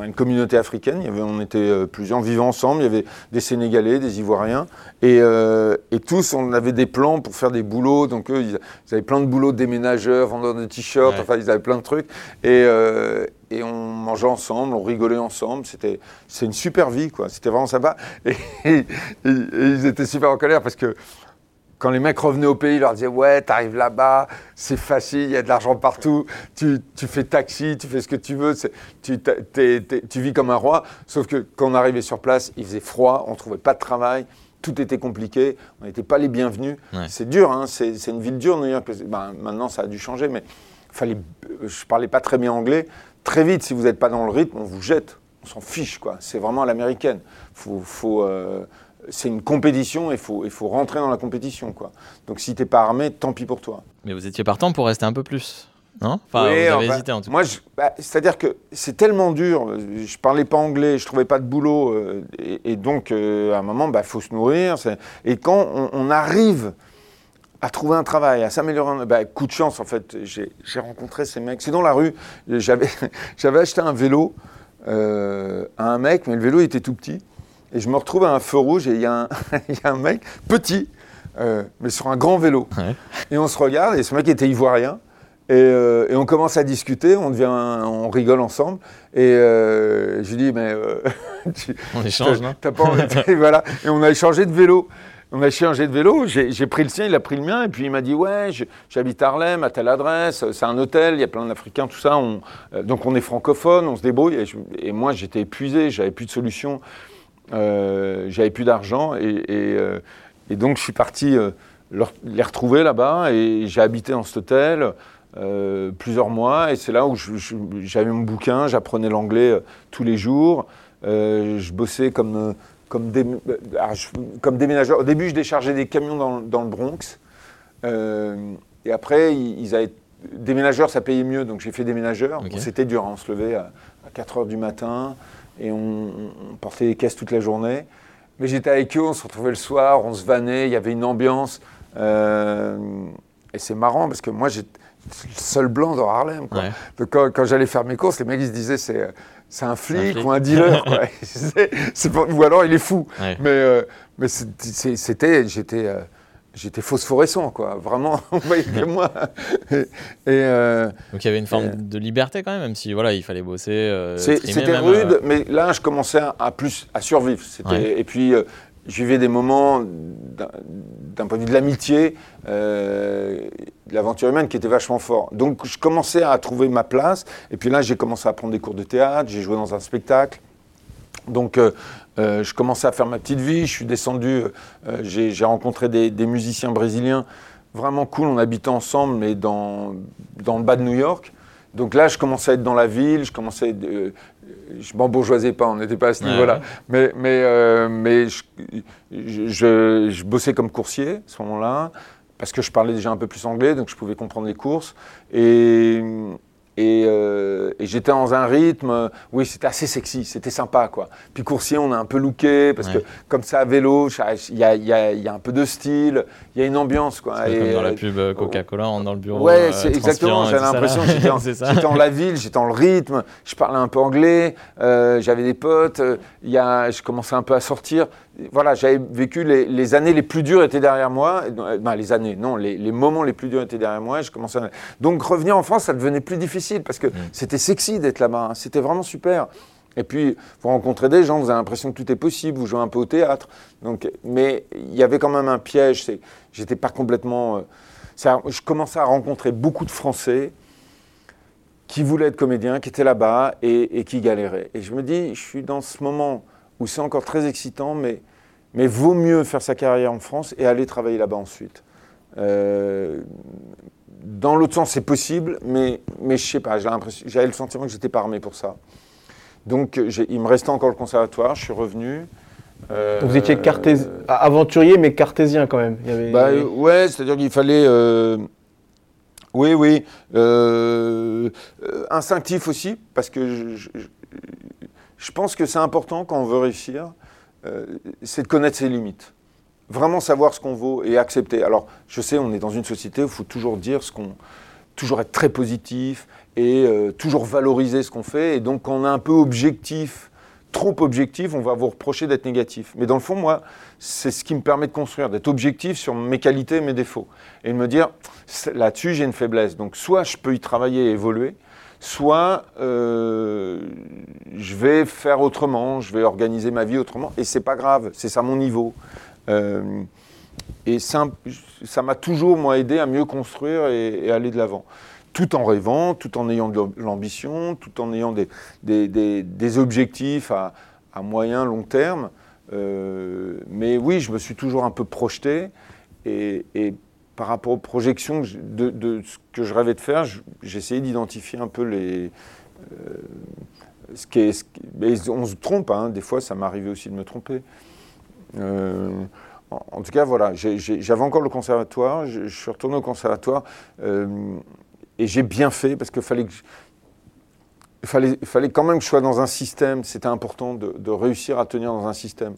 une, communauté africaine. Il y avait, on était euh, plusieurs vivant ensemble. Il y avait des Sénégalais, des Ivoiriens. Et, et, tous, on avait des plans pour faire des boulots. Donc eux, ils, avaient plein de boulots de déménageurs, vendeurs de t-shirts. Enfin, ils avaient plein de trucs. Et, et on mangeait ensemble, on rigolait ensemble. C'était, c'est une super vie, quoi. C'était vraiment sympa. et, ils étaient super en colère parce que quand les mecs revenaient au pays, ils leur disaient Ouais, t'arrives là-bas, c'est facile, il y a de l'argent partout, tu, fais taxi, tu fais ce que tu veux, tu, tu, vis comme un roi. Sauf que quand on arrivait sur place, il faisait froid, on ne trouvait pas de travail, tout était compliqué, on n'était pas les bienvenus. C'est dur, hein, c'est une ville dure, New York. Ben, maintenant, ça a dû changer, mais fallait, je parlais pas très bien anglais. Très vite, si vous n'êtes pas dans le rythme, on vous jette. On s'en fiche, quoi. C'est vraiment à l'américaine. Faut, faut euh, c'est une compétition et il faut, faut rentrer dans la compétition. Quoi. Donc si t'es pas armé, tant pis pour toi. Mais vous étiez partant pour rester un peu plus non? Enfin, vous avez hésité en tout cas. Moi, bah, c'est-à-dire que c'est tellement dur. Je parlais pas anglais, je trouvais pas de boulot, euh, et, donc euh, à un moment, il bah, faut se nourrir. Et quand on, arrive à trouver un travail, à s'améliorer, bah, coup de chance en fait. J'ai rencontré ces mecs. C'est dans la rue. <laughs> J'avais acheté un vélo euh, à un mec, mais le vélo était tout petit. Et je me retrouve à un feu rouge et il y, a un <laughs> mec petit, euh, mais sur un grand vélo. Et on se regarde, et ce mec était ivoirien. Et, euh, on commence à discuter, on, devient, on rigole ensemble. Et euh, je lui dis, mais. <laughs> on échange, non pas <laughs> voilà. Et on a échangé de vélo. On a échangé de vélo, j'ai pris le sien, il a pris le mien, et puis il m'a dit Ouais, j'habite à Harlem, à telle adresse, c'est un hôtel, il y a plein d'Africains, tout ça. donc on est francophone, on se débrouille. Et, et moi, j'étais épuisé, j'avais plus de solution. Euh, j'avais plus d'argent et, euh, donc je suis parti euh, les retrouver là-bas et j'ai habité dans cet hôtel plusieurs mois et c'est là où j'avais mon bouquin, j'apprenais l'anglais tous les jours, je bossais comme, comme, ah, comme déménageur. Au début, je déchargeais des camions dans, dans le Bronx et après, ils, avaient déménageur, ça payait mieux, donc j'ai fait déménageur. C'était dur, hein, on se levait à, à 4 heures du matin et on, portait des caisses toute la journée. Mais j'étais avec eux, on se retrouvait le soir, on se vannait, il y avait une ambiance. Euh, et c'est marrant parce que moi, j'étais le seul blanc dans Harlem. quand, j'allais faire mes courses, les mecs ils se disaient c'est, c'est un, flic ou un dealer. <laughs> ou alors il est fou. Mais, euh, mais c'était, j'étais. Euh, j'étais phosphorescent, quoi. Vraiment, on voyait que moi. et, euh, Donc il y avait une forme de liberté quand même, même si voilà, il fallait bosser. Euh, c'était rude, euh, mais là, je commençais à, plus à survivre. Et puis, je vivais des moments d'un point de vue de l'amitié, de l'aventure humaine qui était vachement fort. Donc je commençais à trouver ma place. Et puis là, j'ai commencé à prendre des cours de théâtre, j'ai joué dans un spectacle. Donc euh, je commençais à faire ma petite vie, je suis descendu, euh, j'ai rencontré des, musiciens brésiliens vraiment cool, on habitait ensemble, mais dans, dans le bas de New York. Donc là, je commençais à être dans la ville, je commençais, euh, je m'embourgeoisais pas, on n'était pas à ce niveau-là, mais, mais, mais je, je, je, bossais comme coursier à ce moment-là, parce que je parlais déjà un peu plus anglais, donc je pouvais comprendre les courses. Et Et, euh, et j'étais dans un rythme, euh, oui, c'était assez sexy, c'était sympa, quoi. Puis Coursier, on a un peu looké, parce Ouais. que comme ça, à vélo, il y a, y y un peu de style, il y a une ambiance, quoi. C'est comme Et, dans la pub euh, Coca-Cola, on est dans le bureau. Ouais, euh, exactement. et J'avais l'impression que <laughs> j'étais en la ville, j'étais dans le rythme, je parlais un peu anglais, euh, j'avais des potes, y a, je commençais un peu à sortir. Voilà, j'avais vécu les, les années les plus dures étaient derrière moi. Ben, les années, non, les, les moments les plus durs étaient derrière moi. Et je commençais à... Donc revenir en France, ça devenait plus difficile parce que c'était sexy d'être là-bas. hein. C'était vraiment super. Et puis, vous rencontrez des gens, vous avez l'impression que tout est possible, vous jouez un peu au théâtre. Donc, mais il y avait quand même un piège. J'étais pas complètement. euh, ça- je commençais à rencontrer beaucoup de Français qui voulaient être comédiens, qui étaient là-bas et, et qui galéraient. Et je me dis, je suis dans ce moment où c'est encore très excitant, mais, mais vaut mieux faire sa carrière en France et aller travailler là-bas ensuite. Euh, dans l'autre sens, c'est possible, mais, mais je sais pas, j'avais le sentiment que j'étais pas armé pour ça. Donc, il me restait encore le conservatoire, je suis revenu. Euh, Donc vous étiez aventurier, mais cartésien quand même. Il y avait- bah, euh, ouais, c'est-à-dire qu'il fallait. oui, oui. euh, instinctif aussi, parce que je, je- je- pense que c'est important quand on veut réussir, euh, c'est de connaître ses limites. Vraiment savoir ce qu'on vaut et accepter. Alors, je sais, on est dans une société où il faut toujours dire ce qu'on. toujours être très positif et euh, toujours valoriser ce qu'on fait. Et donc, quand on est un peu objectif, trop objectif, on va vous reprocher d'être négatif. Mais dans le fond, moi, c'est ce qui me permet de construire, d'être objectif sur mes qualités et mes défauts. Et de me dire, là-dessus, j'ai une faiblesse. Donc, soit je peux y travailler et évoluer, soit euh, je vais faire autrement, je vais organiser ma vie autrement. Et c'est pas grave, c'est ça mon niveau. Euh, et ça m'a toujours, moi, aidé à mieux construire et, aller de l'avant. Tout en rêvant, tout en ayant de l'ambition, tout en ayant des, objectifs à, moyen, long terme. Euh, mais oui, je me suis toujours un peu projeté. Et, et par rapport aux projections de, ce que je rêvais de faire, j'ai essayé d'identifier un peu les. euh, on se trompe, hein, des fois ça arrivé aussi de me tromper. Euh, en, tout cas, voilà, j'avais encore le conservatoire, je, suis retourné au conservatoire euh, et j'ai bien fait parce qu'il fallait que quand même que je sois dans un système, c'était important de réussir à tenir dans un système.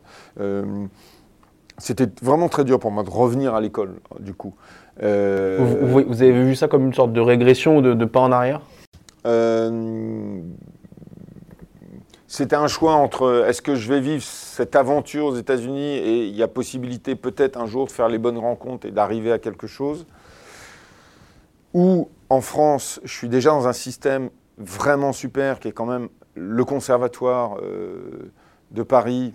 C'était vraiment très dur pour moi de revenir à l'école, du coup. Euh, Vous, vous- vous avez vu ça comme une sorte de régression, de, de pas en arrière? Euh, C'était un choix entre est-ce que je vais vivre cette aventure aux États-Unis et il y a possibilité peut-être un jour de faire les bonnes rencontres et d'arriver à quelque chose, ou en France, je suis déjà dans un système vraiment super qui est quand même le conservatoire euh, de Paris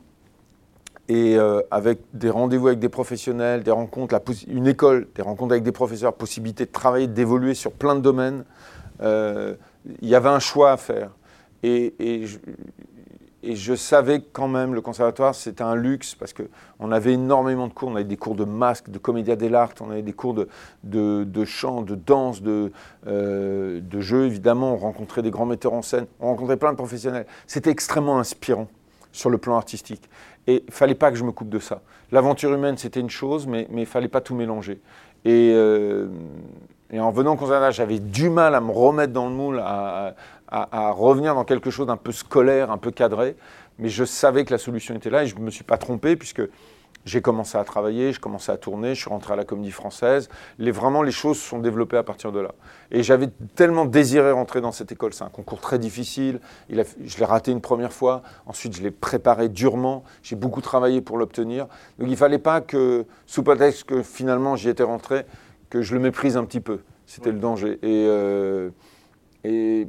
et euh, avec des rendez-vous avec des professionnels, des rencontres, une école, des rencontres avec des professeurs, possibilité de travailler, d'évoluer sur plein de domaines. Euh, il y avait un choix à faire. Et, je, et je savais quand même le conservatoire, c'était un luxe parce qu'on avait énormément de cours. On avait des cours de masque, de comédia dell'arte, on avait des cours de, de, de chant, de danse, de, euh, de jeu, évidemment. On rencontrait des grands metteurs en scène, on rencontrait plein de professionnels. C'était extrêmement inspirant sur le plan artistique. Et il fallait pas que je me coupe de ça. L'aventure humaine, c'était une chose, mais il fallait pas tout mélanger. Et, euh, et en venant au conservatoire, j'avais du mal à me remettre dans le moule, à, à- à revenir dans quelque chose d'un peu scolaire, un peu cadré. Mais je savais que la solution était là et je ne me suis pas trompé puisque j'ai commencé à travailler, je commençais à tourner, je suis rentré à la Comédie Française. Les, vraiment, les choses se sont développées à partir de là. Et j'avais tellement désiré rentrer dans cette école. C'est un concours très difficile. Il a- je l'ai raté une première fois. Ensuite, je l'ai préparé durement. J'ai beaucoup travaillé pour l'obtenir. Donc, il ne fallait pas que, sous prétexte que finalement j'y étais rentré, que je le méprise un petit peu. C'était le danger. Et, euh, et,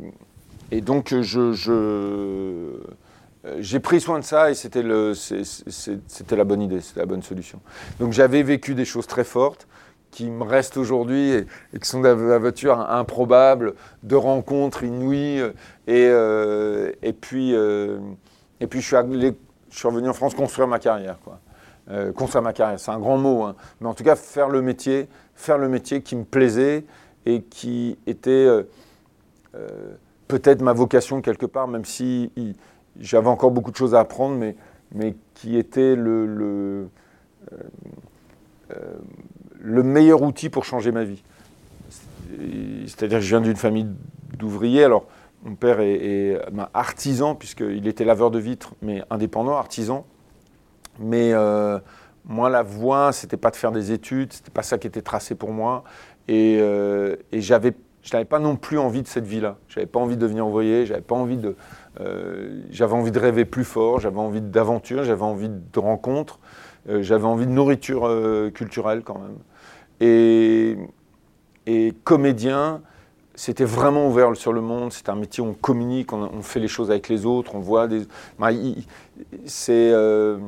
et donc, je. je- j'ai pris soin de ça et c'était la bonne idée, c'était la bonne solution. Donc j'avais vécu des choses très fortes qui me restent aujourd'hui et, qui sont d'aventures improbables, de rencontres inouïes. euh, Et, euh, et, puis, euh, et puis je suis, revenu en France construire ma carrière. Quoi. Euh, construire ma carrière, c'est un grand mot, hein. mais en tout cas faire le métier, faire le métier qui me plaisait et qui était euh, euh, peut-être ma vocation quelque part, même si j'avais encore beaucoup de choses à apprendre, mais, mais qui était le, euh, euh, le meilleur outil pour changer ma vie. C'est- C'est-à-dire que je viens d'une famille d'ouvriers. Alors, mon père est, artisan, puisqu'il était laveur de vitres, mais indépendant, artisan. Mais euh, moi, la voie, c'était pas de faire des études, c'était pas ça qui était tracé pour moi. Et, et je n'avais pas non plus envie de cette vie-là. J'avais pas envie de devenir ouvrier, j'avais pas envie de, euh, j'avais envie de rêver plus fort, j'avais envie d'aventure, j'avais envie de rencontres, j'avais envie de nourriture culturelle quand même. Et, et comédien, c'était vraiment ouvert sur le monde. C'est un métier où on communique, on, fait les choses avec les autres, on voit des. Bah. Euh,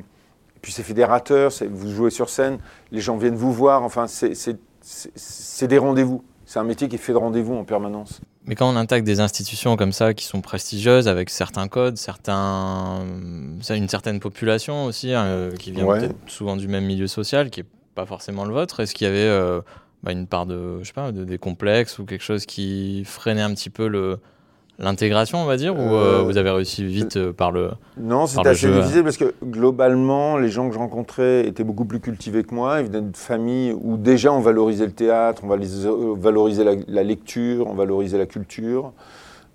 puis c'est fédérateur, vous jouez sur scène, les gens viennent vous voir, enfin, c'est des rendez-vous. C'est un métier qui est fait de rendez-vous en permanence. Mais quand on intègre des institutions comme ça qui sont prestigieuses, avec certains codes, certains, une certaine population aussi, hein, qui vient peut-être souvent du même milieu social, qui n'est pas forcément le vôtre, est-ce qu'il y avait euh, bah, une part de, je sais pas, de, des complexes ou quelque chose qui freinait un petit peu le, l'intégration, on va dire, ou euh, vous avez réussi vite euh, par le Non, c'était assez difficile parce que globalement, les gens que je rencontrais étaient beaucoup plus cultivés que moi. Ils venaient de familles où déjà on valorisait le théâtre, on valorisait la, la lecture, on valorisait la culture.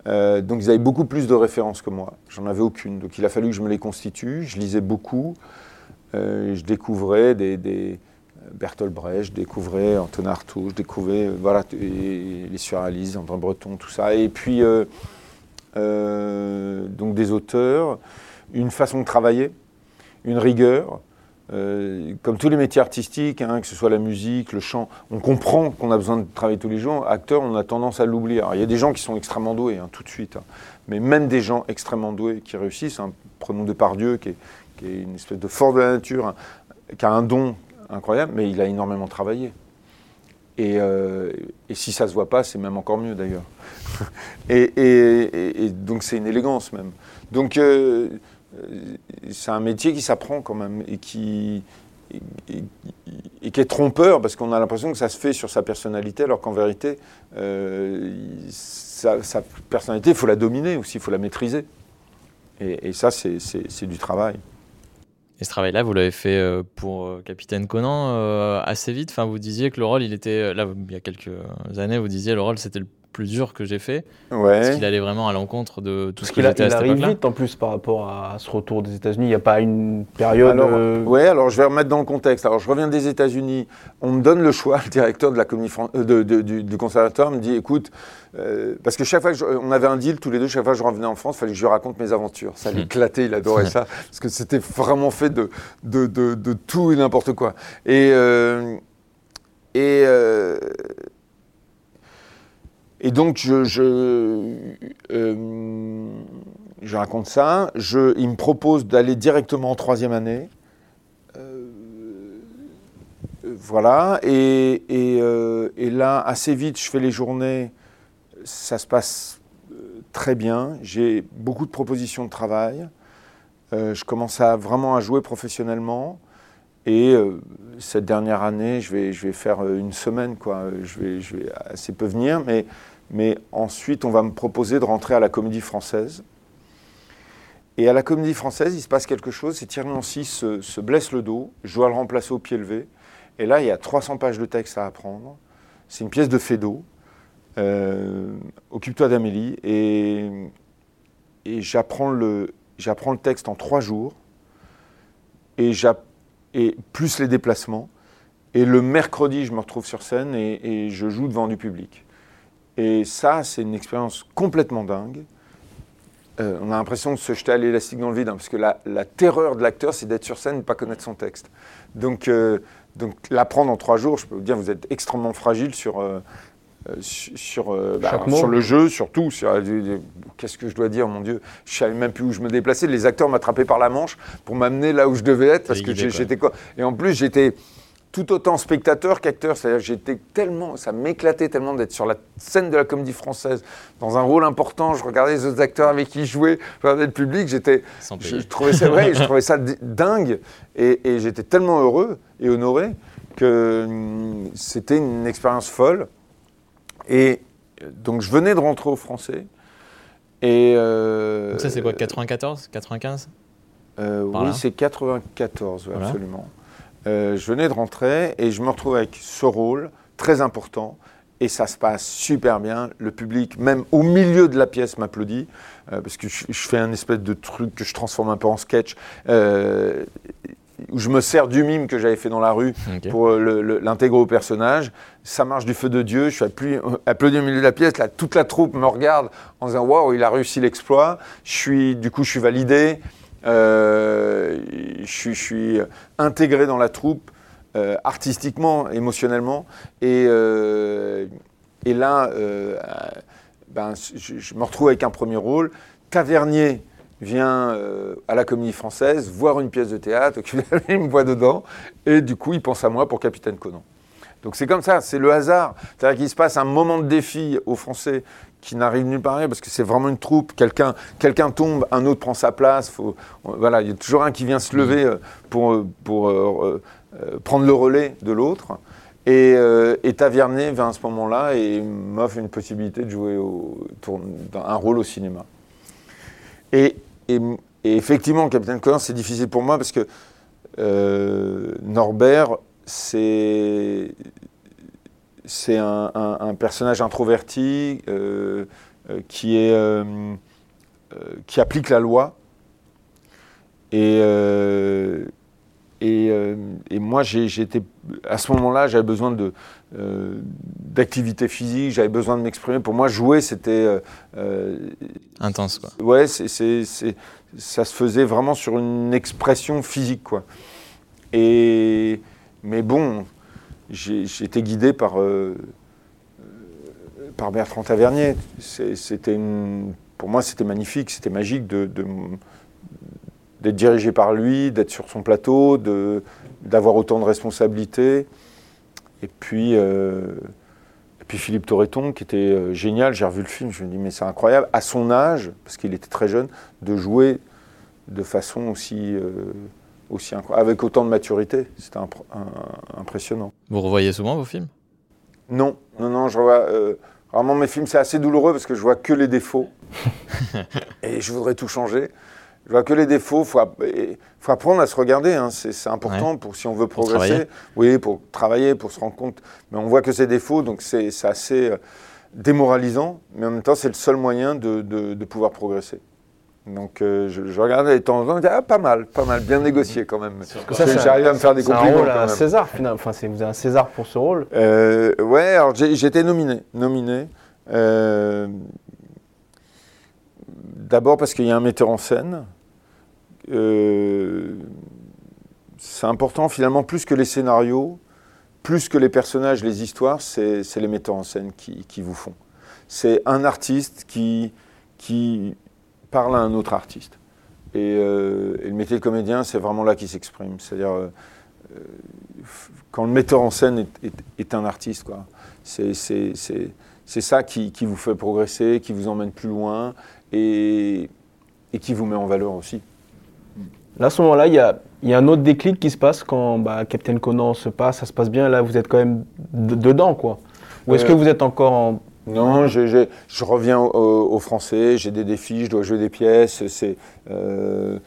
Euh, donc ils avaient beaucoup plus de références que moi. J'en avais aucune. Donc il a fallu que je me les constitue. Je lisais beaucoup. je découvrais des, des Bertolt Brecht, je découvrais Antonin Artaud, je découvrais euh, voilà, les surréalistes, André Breton, tout ça. Et puis, euh, euh, donc des auteurs, une façon de travailler, une rigueur. comme tous les métiers artistiques, hein, que ce soit la musique, le chant, on comprend qu'on a besoin de travailler tous les jours. Acteur, on a tendance à l'oublier. il y a des gens qui sont extrêmement doués, hein, tout de suite. Hein. Mais même des gens extrêmement doués qui réussissent, prenons Depardieu, qui qui est une espèce de force de la nature, qui a un don incroyable, mais il a énormément travaillé. Et, euh, si ça se voit pas, c'est même encore mieux d'ailleurs. <laughs> et, donc c'est une élégance même. Donc euh, c'est un métier qui s'apprend quand même et qui, est trompeur parce qu'on a l'impression que ça se fait sur sa personnalité alors qu'en vérité, euh, sa, sa, personnalité, il faut la dominer aussi, il faut la maîtriser. Et, ça, c'est du travail. Et ce travail-là, vous l'avez fait euh, pour euh, Capitaine Conan euh, assez vite? Enfin, vous disiez que le rôle, il était là il y a quelques années, vous disiez le rôle c'était le plus dur que j'ai fait. Ouais. Parce qu'il allait vraiment à l'encontre de tout ce qu'il était à cette arrive vite en plus par rapport à ce retour des États-Unis. Il n'y a pas une période. Alors, Ouais, alors je vais remettre dans le contexte. Alors je reviens des États-Unis. On me donne le choix. <laughs> Le directeur de la comédie de, du, conservatoire me dit écoute, parce que chaque fois on avait un deal tous les deux, chaque fois que je revenais en France, il fallait que je lui raconte mes aventures. Ça l'éclatait, il adorait <laughs> ça. Parce que c'était vraiment fait de, de, de, tout et n'importe quoi. Et. et et donc, je, je, euh, je raconte ça. Je, il me propose d'aller directement en troisième année. Euh, voilà. Euh, et, là, assez vite, je fais les journées. Ça se passe très bien. J'ai beaucoup de propositions de travail. je commence à vraiment à jouer professionnellement. Et cette dernière année, je vais, je vais faire une semaine, quoi. Je vais, je vais assez peu venir, mais mais ensuite, on va me proposer de rentrer à la Comédie Française. Et à la Comédie Française, il se passe quelque chose. C'est Thierry Nancy se, se, blesse le dos. Je dois le remplacer au pied levé. Et là, il y a 300 pages de texte à apprendre. C'est une pièce de Fédo. Euh, Occupe-toi d'Amélie. Et, j'apprends le, texte en trois jours. Et, plus les déplacements. Et le mercredi, je me retrouve sur scène et je joue devant du public. Et ça, c'est une expérience complètement dingue. Euh, on a l'impression de se jeter à l'élastique dans le vide, hein, parce que la, terreur de l'acteur, c'est d'être sur scène et de ne pas connaître son texte. Donc, euh, donc l'apprendre en trois jours, je peux vous dire, vous êtes extrêmement fragile sur, euh, sur, bah, sur le jeu, surtout. Qu'est-ce que je dois dire, mon Dieu Je ne savais même plus où je me déplaçais. Les acteurs m'attrapaient par la manche pour m'amener là où je devais être, parce que j'étais quoi Et en plus, j'étais tout autant spectateur qu'acteur. C'est-à-dire j'étais tellement, ça m'éclatait tellement d'être sur la scène de la comédie française, dans un rôle important. Je regardais les autres acteurs avec qui je jouais, je regardais le public. J'étais, je, trouvais ça vrai, je <laughs> trouvais ça dingue, et, j'étais tellement heureux et honoré que hum, c'était une expérience folle. Et donc je venais de rentrer au français. Et euh, ça c'est quoi, 94, 95 euh, Oui, c'est 94, absolument. Euh, je venais de rentrer et je me retrouve avec ce rôle très important et ça se passe super bien. Le public, même au milieu de la pièce, m'applaudit euh, parce que je, fais un espèce de truc que je transforme un peu en sketch. Euh, où je me sers du mime que j'avais fait dans la rue pour l'intégrer au personnage. Ça marche du feu de Dieu. Je suis applaudi, au milieu de la pièce. Là, toute la troupe me regarde en disant Waouh, il a réussi l'exploit. Je suis, du coup, je suis validé. Je, suis, intégré dans la troupe. Euh, artistiquement, émotionnellement. Et, euh, là, euh, ben, je, me retrouve avec un premier rôle. Tavernier vient à la Comédie Française voir une pièce de théâtre, il me voit dedans, et du coup, il pense à moi pour Capitaine Conan. Donc c'est comme ça, c'est le hasard. C'est-à-dire qu'il se passe un moment de défi aux Français qui n'arrive nulle part parce que c'est vraiment une troupe. Quelqu'un, quelqu'un tombe, un autre prend sa place. Faut, voilà, il y a toujours un qui vient se lever pour, pour euh, prendre le relais de l'autre. Et, euh, et, Tavernier vint à ce moment-là et m'offre une possibilité de jouer au, un rôle au cinéma. Et, et, effectivement, Capitaine Conan, c'est difficile pour moi parce que euh, Norbert, c'est c'est un, personnage introverti qui, est, qui applique la loi. Et, euh, et, moi, j'étais à ce moment-là, j'avais besoin de euh, d'activité physique, j'avais besoin de m'exprimer. Pour moi, jouer, c'était euh, intense, quoi. Ouais, c'est, ça se faisait vraiment sur une expression physique, quoi. Et mais bon, j'étais guidé par par Bertrand Tavernier. Pour moi, c'était magnifique, c'était magique d'être dirigé par lui, d'être sur son plateau, d'avoir autant de responsabilités. Et puis, euh, Philippe Torreton, qui était euh, génial, j'ai revu le film, je me dis, mais c'est incroyable, à son âge, parce qu'il était très jeune, de jouer de façon aussi, euh, aussi avec autant de maturité. C'était impressionnant. Vous revoyez souvent vos films? Non, non, non, je revois. Vraiment, mes films, c'est assez douloureux parce que je vois que les défauts. <laughs> et je voudrais tout changer. Je vois que les défauts, il faut, faut, apprendre à se regarder. Hein. C'est important pour si on veut progresser. oui, pour travailler, pour se rendre compte. Mais on voit que ces défauts, donc c'est assez euh, démoralisant. Mais en même temps, c'est le seul moyen de, de, pouvoir progresser. Donc euh, je, je, regardais de temps en temps, je disais, ah, pas mal, pas mal, bien négocié quand même. J'arrive à me faire des compliments. C'est un rôle à César, finalement. Enfin, vous avez un César pour ce rôle. Euh, ouais, alors j'étais nominé. nominé. Euh, D'abord parce qu'il y a un metteur en scène euh, c'est important finalement, plus que les scénarios, plus que les personnages, les histoires, c'est les metteurs en scène qui, vous font. C'est un artiste qui, qui parle à un autre artiste. Et, euh, le métier de comédien, c'est vraiment là qu'il s'exprime. C'est-à-dire, euh, quand le metteur en scène est, un artiste, quoi. C'est ça qui, qui, vous fait progresser, qui vous emmène plus loin et, et qui vous met en valeur aussi. Là, à ce moment-là, il y a, un autre déclic qui se passe quand bah, Captain Conan se passe, ça se passe bien. Là, vous êtes quand même dedans, quoi. Ou est-ce que vous êtes encore en. Non, je, reviens au, français, j'ai des défis, je dois jouer des pièces. C'est euh,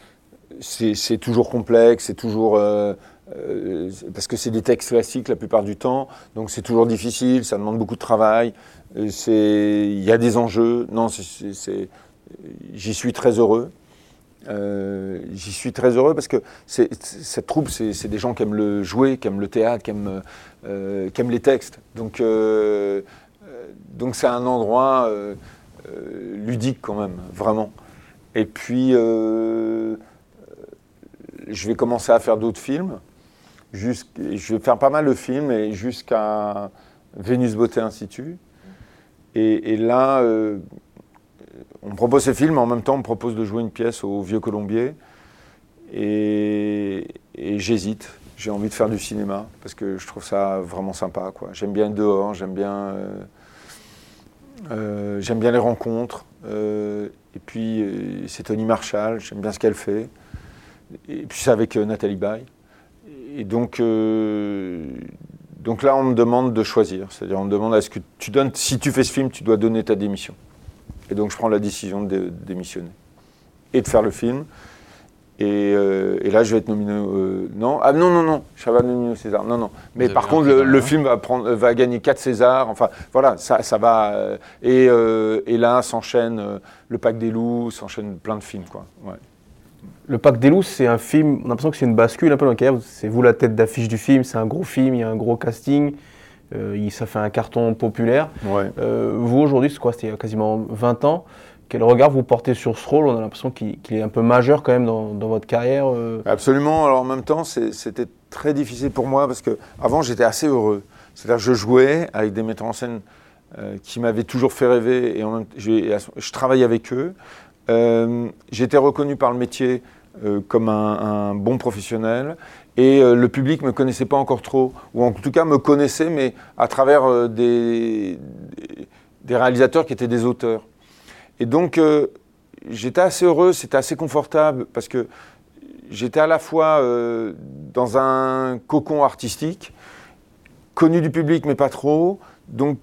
toujours complexe, c'est toujours. Euh, euh, parce que c'est des textes classiques la plupart du temps, donc c'est toujours difficile, ça demande beaucoup de travail. Il y a des enjeux. Non, j'y suis très heureux. J'y suis très heureux parce que cette troupe, c'est des gens qui aiment le jouer, qui aiment le théâtre, qui aiment, les textes. Donc, donc c'est un endroit ludique quand même, vraiment. Et puis, je vais commencer à faire d'autres films. Je vais faire pas mal de films et jusqu'à Vénus Beauté Institut. Et, là, on me propose ce film, en même temps on me propose de jouer une pièce au Vieux Colombier. Et, j'hésite. J'ai envie de faire du cinéma parce que je trouve ça vraiment sympa. J'aime bien être dehors, j'aime bien, euh, euh, j'aime bien les rencontres. Euh, et puis c'est Tony Marshall, j'aime bien ce qu'elle fait. Et puis c'est avec Nathalie Baye. Et donc, donc là, on me demande de choisir. C'est-à-dire, on me demande est-ce que tu donnes, si tu fais ce film, tu dois donner ta démission. Et donc je prends la décision de démissionner et de faire le film. Et, euh, et là, je vais être nominé. euh, non, ah non, non, non, pas nominé au César. Non, non. Mais par contre, le, même. film va, prendre, va gagner 4 Césars. Enfin, voilà, ça, ça va. euh, et, euh, et là, s'enchaîne Le Pack des Loups, s'enchaîne plein de films, quoi. Ouais. Le Pacte des loups, c'est un film, on a l'impression que c'est une bascule un peu dans la carrière. C'est vous la tête d'affiche du film, c'est un gros film, il y a un gros casting, ça fait un carton populaire. Ouais. Vous aujourd'hui, c'est quoi? C'était quasiment 20 ans. Quel regard vous portez sur ce rôle? On a l'impression qu'il est un peu majeur quand même dans, votre carrière. euh. Absolument. Alors en même temps, c'était très difficile pour moi parce que avant j'étais assez heureux. C'est-à-dire je jouais avec des metteurs en scène euh, qui m'avaient toujours fait rêver et je travaillais avec eux. Euh, J'étais reconnu par le métier comme un, bon professionnel et le public me connaissait pas encore trop ou en tout cas me connaissait mais à travers des réalisateurs qui étaient des auteurs. Et donc euh, j'étais assez heureux, c'était assez confortable parce que j'étais à la fois euh, dans un cocon artistique, connu du public mais pas trop, donc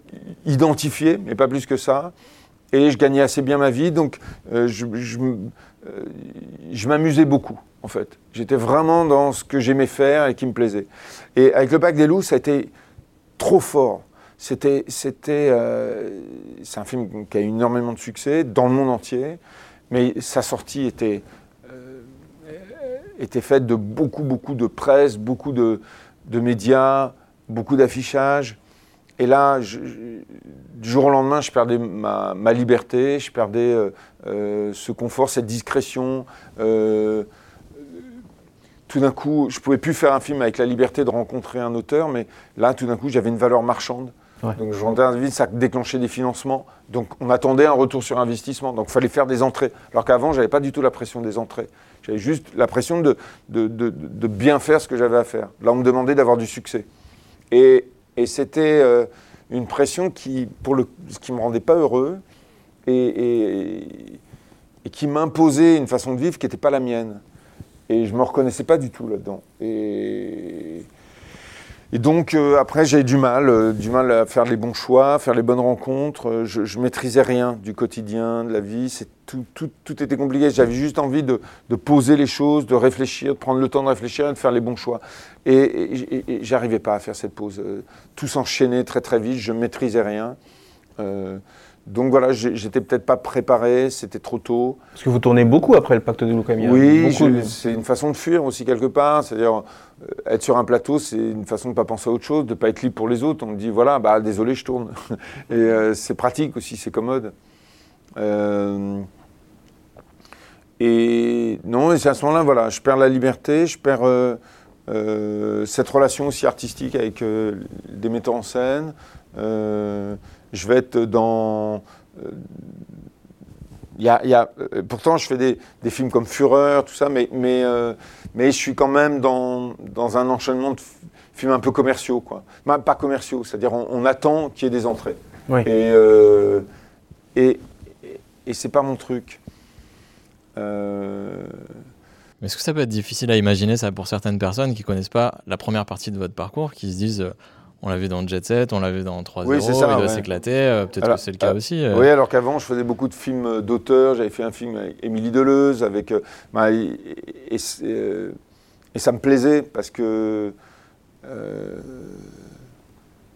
identifié mais pas plus que ça, et je gagnais assez bien ma vie, donc euh, je, je m'amusais beaucoup en fait. J'étais vraiment dans ce que j'aimais faire et qui me plaisait. Et avec le Bac des Loups, ça a été trop fort. C'était, c'était, euh, c'est un film qui a eu énormément de succès dans le monde entier, mais sa sortie était euh, était faite de beaucoup, beaucoup de presse, beaucoup de, de médias, beaucoup d'affichage. Et là, du jour au lendemain, je perdais ma, ma liberté, je perdais euh, ce confort, cette discrétion. tout d'un coup, je pouvais plus faire un film avec la liberté de rencontrer un auteur, mais là, tout d'un coup, j'avais une valeur marchande. Ouais. Donc, je rendais un vide, ça déclenchait des financements. Donc, on attendait un retour sur investissement. Donc, il fallait faire des entrées. Alors qu'avant, j'avais pas du tout la pression des entrées. J'avais juste la pression de, de, de- bien faire ce que j'avais à faire. Là, on me demandait d'avoir du succès. Et, et c'était euh, une pression qui, pour le, qui me rendait pas heureux et, et- qui m'imposait une façon de vivre qui n'était pas la mienne. Et je me reconnaissais pas du tout là-dedans. Et, et donc euh, après j'ai du mal, euh, du mal à faire les bons choix, faire les bonnes rencontres. Euh, je, maîtrisais rien du quotidien, de la vie. Tout, était compliqué. J'avais juste envie de, poser les choses, de réfléchir, de prendre le temps de réfléchir et de faire les bons choix. Et, et, j'arrivais pas à faire cette pause. Tout s'enchaînait très très vite. Je maîtrisais rien. Donc voilà, j'étais peut-être pas préparé. C'était trop tôt. Parce que vous tournez beaucoup après le Pacte des loups quand même. Il y a Oui, de- c'est une façon de fuir aussi quelque part. C'est-à-dire, euh, être sur un plateau, c'est une façon de ne pas penser à autre chose, de ne pas être libre pour les autres. On me dit, voilà, bah, désolé, je tourne. <laughs> Et euh, c'est pratique aussi, c'est commode. Euh, et non, et c'est à ce moment-là, voilà, je perds la liberté, je perds cette relation aussi artistique avec des metteurs en scène. Euh, je vais être dans. euh, il y a, il y a- euh, pourtant, je fais des, des films comme Fureur, tout ça, mais, mais, euh, mais je suis quand même dans, dans un enchaînement de films un peu commerciaux, quoi. Bah, pas commerciaux, c'est-à-dire on, on attend qu'il y ait des entrées. Oui. Et, euh, et, et, et c'est pas mon truc. Euh, Mais est-ce que ça peut être difficile à imaginer ça pour certaines personnes qui connaissent pas la première partie de votre parcours, qui se disent euh, on l'a vu dans Jet Set, on l'a vu dans 3-0, Oui, c'est il ça, doit ouais. s'éclater, euh, peut-être que c'est le cas euh, aussi. euh. Oui, alors qu'avant, je faisais beaucoup de films d'auteurs. J'avais fait un film avec Émilie Deleuze, avec, euh, bah, et, et c'est, euh, et ça me plaisait parce que euh,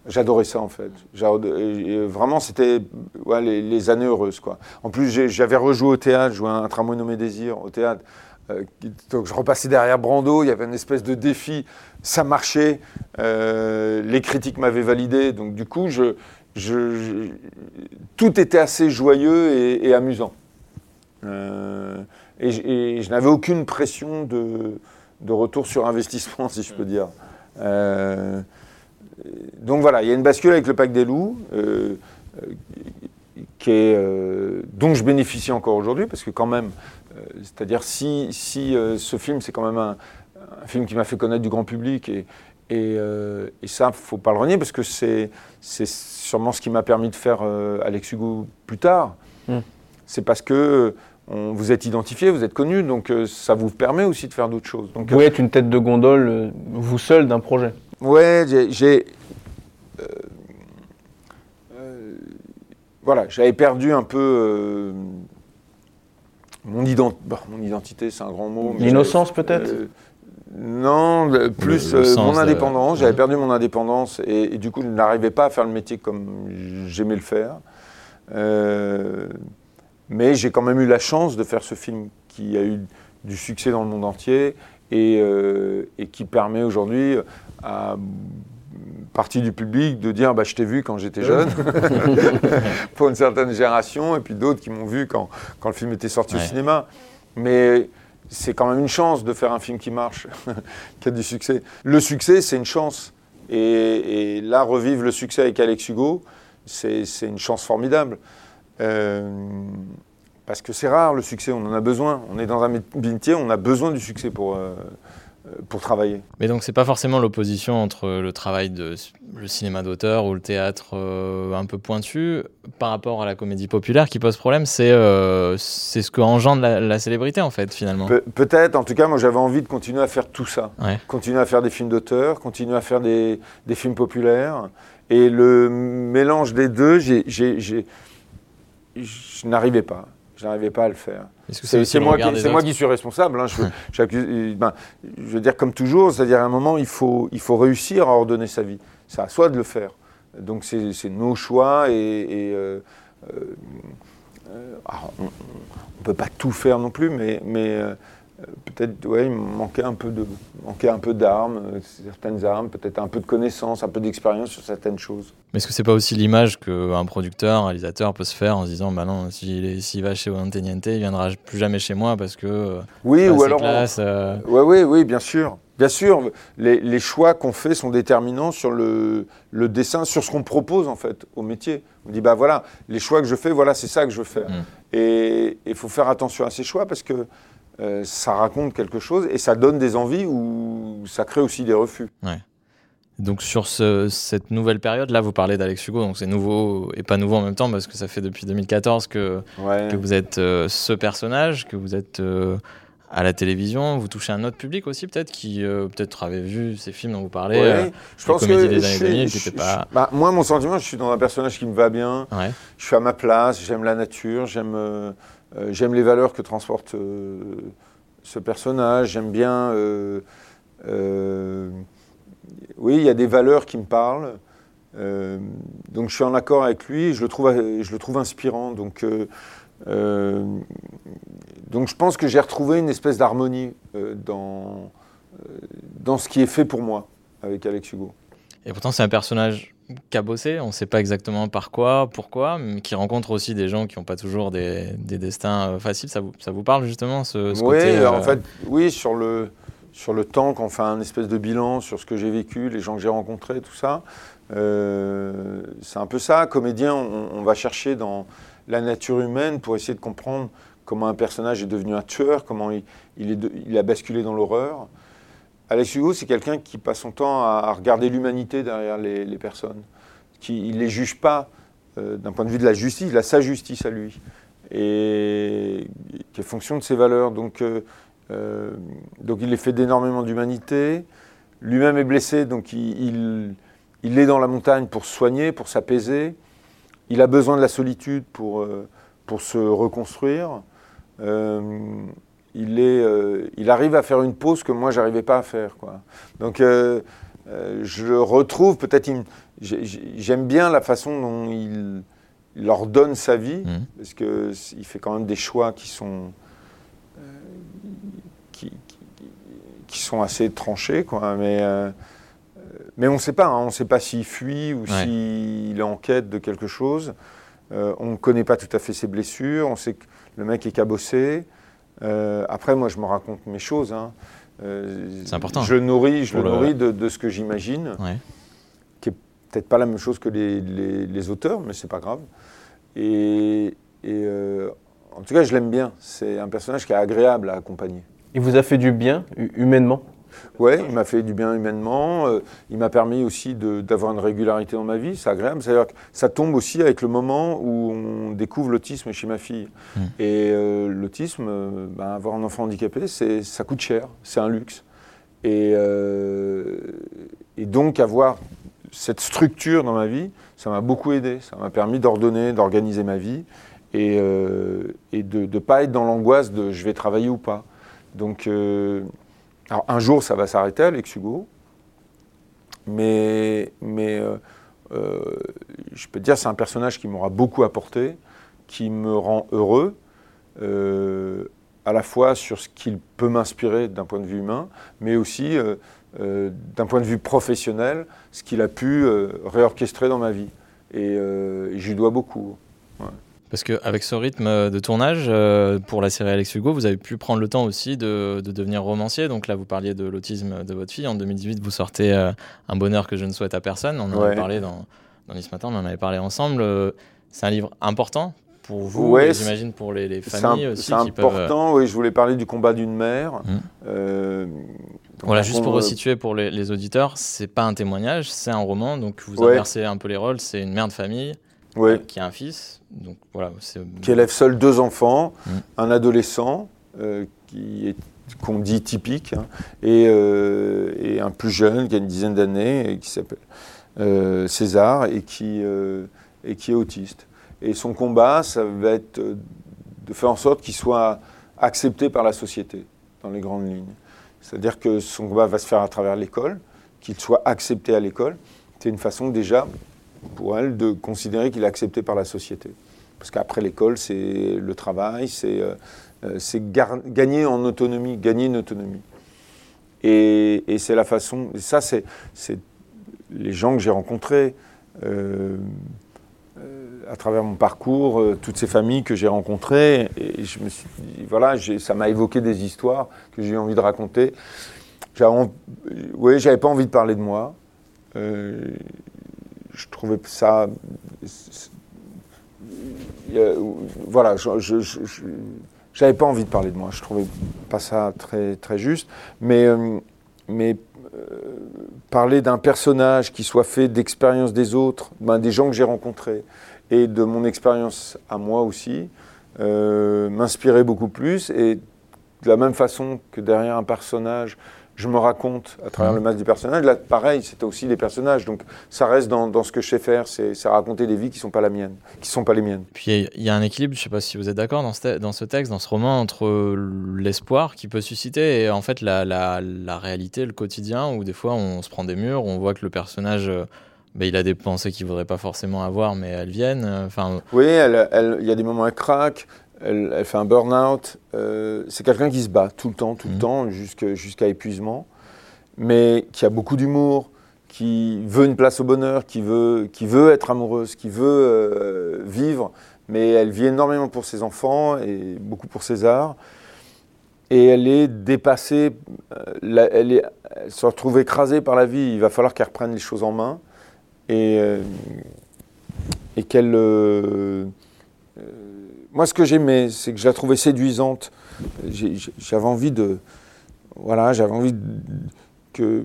j'adorais ça en fait. Vraiment, c'était ouais, les, les années heureuses. Quoi. En plus, j'avais rejoué au théâtre, joué un tramway nommé Désir au théâtre. Euh, donc je repassais derrière Brando, il y avait une espèce de défi, ça marchait, euh, les critiques m'avaient validé, donc du coup, tout était assez joyeux et, amusant. Euh, et, je- n'avais aucune pression de, retour sur investissement, <laughs> si je peux dire. Donc voilà, il y a une bascule avec le Pack des loups, dont je bénéficie encore aujourd'hui, parce que quand même, c'est-à-dire si, si euh, ce film, c'est quand même un, un film qui m'a fait connaître du grand public, et, et, euh, et ça, faut pas le renier, parce que c'est sûrement ce qui m'a permis de faire euh, Alex Hugo plus tard. Mm. C'est parce que euh, on, vous êtes identifié, vous êtes connu, donc euh, ça vous permet aussi de faire d'autres choses. Donc, Vous être une tête de gondole, euh, vous seul, d'un projet. Ouais, j'ai. j'ai, euh, euh, voilà, j'avais perdu un peu euh, mon, ident- bon, mon identité, c'est un grand mot. L'innocence peut-être? Euh, Non, le- plus le euh, mon de- indépendance. J'avais perdu mon indépendance et, et du coup, je n'arrivais pas à faire le métier comme j'aimais le faire. Euh, mais j'ai quand même eu la chance de faire ce film qui a eu du succès dans le monde entier et, euh, et qui permet aujourd'hui à partie du public de dire bah, je t'ai vu quand j'étais jeune. <laughs> <laughs> Pour une certaine génération et puis d'autres qui m'ont vu quand, quand le film était sorti au cinéma. Mais c'est quand même une chance de faire un film qui marche <laughs> qui a du succès. Le succès c'est une chance. Et, et là revivre le succès avec Alex Hugo c'est une chance formidable. Euh, parce que c'est rare le succès, on en a besoin. On est dans un métier, on a besoin du succès pour, euh, pour travailler. Mais donc c'est pas forcément l'opposition entre le travail de le cinéma d'auteur ou le théâtre euh, un peu pointu par rapport à la comédie populaire qui pose problème, c'est euh, c'est ce que engendre la, la célébrité en fait finalement. Pe- Peut-être, en tout cas, moi j'avais envie de continuer à faire tout ça. Ouais. Continuer à faire des films d'auteur, continuer à faire des, des films populaires. Et le mélange des deux, j'ai- je n'arrivais pas. Je n'arrivais pas à le faire. C'est moi, qui- moi suis responsable. hein. Je, <laughs> ben, je veux dire, comme toujours, c'est-à-dire à un moment, il faut, il faut réussir à ordonner sa vie. C'est à soi de le faire. Donc c'est nos choix et, et, euh, euh, euh, alors, on ne peut pas tout faire non plus, mais, mais peut-être ouais, il manquait un peu de manquait un peu d'armes, euh, certaines armes, peut-être un peu de connaissances, un peu d'expérience sur certaines choses. Mais est-ce que c'est pas aussi l'image qu'un producteur, un réalisateur peut se faire en se disant bah non, s'il va chez Niente, il viendra plus jamais chez moi parce que euh, Oui, ou alors on- classe, euh, Oui, oui, oui, bien sûr. Bien sûr, les, les choix qu'on fait sont déterminants sur le, le dessin, sur ce qu'on propose en fait au métier. On dit, bah voilà, les choix que je fais, voilà, c'est ça que je veux faire. Mm. Et il faut faire attention à ces choix parce que euh, ça raconte quelque chose et ça donne des envies ou ça crée aussi des refus. Donc sur ce- cette nouvelle période, là vous parlez d'Alex Hugo, donc c'est nouveau et pas nouveau en même temps parce que ça fait depuis 2014 que, Ouais. que vous êtes euh, ce personnage, que vous êtes euh, à la télévision, vous touchez un autre public aussi peut-être qui euh, peut-être avait vu ces films dont vous parlez. Ouais. je pense que des années suis- 2000 je- qui étaient je- pas- bah, moi, mon sentiment, je suis dans un personnage qui me va bien. ouais. je suis à ma place, j'aime la nature, j'aime j'aime les valeurs que transporte euh, ce personnage, j'aime bien. euh, euh, oui, il y a des valeurs qui me parlent. euh, donc je suis en accord avec lui, je le trouve, je le trouve inspirant. Donc, euh, euh, donc je pense que j'ai retrouvé une espèce d'harmonie euh, dans, euh, dans ce qui est fait pour moi avec Alex Hugo. Et pourtant c'est un personnage cabossé, on ne sait pas exactement par quoi, pourquoi, mais qui rencontre aussi des gens qui n'ont pas toujours des, des destins euh, faciles. Ça vous, ça vous parle justement ce, ce Oui, côté euh, en fait, oui, sur le, sur le temps, quand on fait un espèce de bilan sur ce que j'ai vécu, les gens que j'ai rencontrés, tout ça, euh, c'est un peu ça. Comédien, on, on va chercher dans la nature humaine pour essayer de comprendre comment un personnage est devenu un tueur, comment il, il est de- il a basculé dans l'horreur. Alex Hugo, c'est quelqu'un qui passe son temps à, regarder l'humanité derrière les, personnes. Qui, ne les juge pas euh, d'un point de vue de la justice, il a sa justice à lui. Et qui est fonction de ses valeurs. Donc, euh, euh, donc il est fait d'énormément d'humanité. Lui-même est blessé, donc il, il, il est dans la montagne pour se soigner, pour s'apaiser. Il a besoin de la solitude pour, pour se reconstruire. Il, est, euh, il arrive à faire une pause que moi, j'arrivais pas à faire. Quoi. Donc euh, euh, je le retrouve, peut-être, j'aime bien la façon dont il, il leur donne sa vie, Mhm. parce qu'il fait quand même des choix qui sont, euh, qui, qui- qui sont assez tranchés. Quoi. Mais, euh, mais on ne sait pas, hein, on ne sait pas s'il fuit ou Ouais. s'il est en quête de quelque chose. On ne connaît pas tout à fait ses blessures, on sait que le mec est cabossé. Euh, après, moi, je me raconte mes choses. hein. Euh, C'est important. Je le nourris, je le le- nourris de, de ce que j'imagine. Ouais. Peut-être pas la même chose que les, les- les auteurs, mais c'est pas grave. Et, et, euh, en tout cas, je l'aime bien. C'est un personnage qui est agréable à accompagner. Il vous a fait du bien, hu- humainement? Ouais, il m'a fait du bien humainement. euh, il m'a permis aussi d'avoir une régularité dans ma vie. C'est agréable. C'est-à-dire que ça tombe aussi avec le moment où on découvre l'autisme chez ma fille. Mm. Et euh, l'autisme, euh, ben, avoir un enfant handicapé, ça coûte cher. C'est un luxe. Et, et donc avoir cette structure dans ma vie, ça m'a beaucoup aidé. Ça m'a permis d'ordonner, d'organiser ma vie. et, et de ne pas être dans l'angoisse de je vais travailler ou pas. Donc, alors un jour, ça va s'arrêter, Alex Hugo, mais, mais je peux te dire, c'est un personnage qui m'aura beaucoup apporté, qui me rend heureux, à la fois sur ce qu'il peut m'inspirer d'un point de vue humain, mais aussi euh, d'un point de vue professionnel, ce qu'il a pu euh, réorchestrer dans ma vie. Et, euh, je lui dois beaucoup. Parce qu'avec ce rythme de tournage, pour la série Alex Hugo, vous avez pu prendre le temps aussi de, devenir romancier. Donc là, vous parliez de l'autisme de votre fille. En 2018, vous sortez Un bonheur que je ne souhaite à personne. On en avait parlé dans, dans Nice Matin, on en avait parlé ensemble. C'est un livre important pour vous, j'imagine pour les, familles aussi. C'est important, oui. Je voulais parler du combat d'une mère. Mmh. Voilà, juste pour resituer pour les, les auditeurs, c'est pas un témoignage, c'est un roman. Donc vous inversez un peu les rôles. C'est une mère de famille euh, qui a un fils. Donc voilà, qui élève seul deux enfants, mm. un adolescent euh, qui est qu'on dit typique, hein, et, euh, et, un plus jeune qui a une dizaine d'années, qui s'appelle César, et qui, et qui est autiste. Et son combat, ça va être de faire en sorte qu'il soit accepté par la société, dans les grandes lignes. C'est-à-dire que son combat va se faire à travers l'école, qu'il soit accepté à l'école. C'est une façon déjà pour elle de considérer qu'il est accepté par la société. Parce qu'après l'école, c'est le travail, c'est euh, euh, gagner en autonomie, gagner une autonomie. Et, c'est la façon, et ça c'est les gens que j'ai rencontrés. Euh, à travers mon parcours, toutes ces familles que j'ai rencontrées, et je me suis voilà, ça m'a évoqué des histoires que j'ai envie de raconter. Oui, j'avais pas envie de parler de moi. Je trouvais ça. voilà, je, j'avais pas envie de parler de moi. Je trouvais pas ça très, très juste. Mais, euh, mais parler d'un personnage qui soit fait d'expériences des autres, ben, des gens que j'ai rencontrés, et de mon expérience à moi aussi, euh, m'inspirer beaucoup plus. Et de la même façon que derrière un personnage, je me raconte à travers mmh. le masque du personnage, là, pareil, c'était aussi des personnages. Donc ça reste dans, dans ce que je sais faire, c'est raconter des vies qui ne sont pas la mienne, qui sont pas les miennes. Puis il y, a un équilibre, je ne sais pas si vous êtes d'accord dans ce, dans ce texte, dans ce roman, entre l'espoir qui peut susciter et en fait la, la, la, réalité, le quotidien, où des fois on se prend des murs, on voit que le personnage bah, il a des pensées qu'il ne voudrait pas forcément avoir, mais elles viennent. Euh. Oui, il y a des moments, elle craque, elle, fait un burn-out. Euh, c'est quelqu'un qui se bat tout le temps, tout le mhm. temps, jusqu'à épuisement, mais qui a beaucoup d'humour, qui veut une place au bonheur, qui veut, qui veut être amoureuse, qui veut euh, vivre, mais elle vit énormément pour ses enfants et beaucoup pour César. Et elle est dépassée, elle, est, elle se retrouve écrasée par la vie. Il va falloir qu'elle reprenne les choses en main et, euh, et qu'elle. Euh, euh, moi, ce que j'aimais, c'est que je la trouvais séduisante. J'avais envie de. Voilà, j'avais envie que.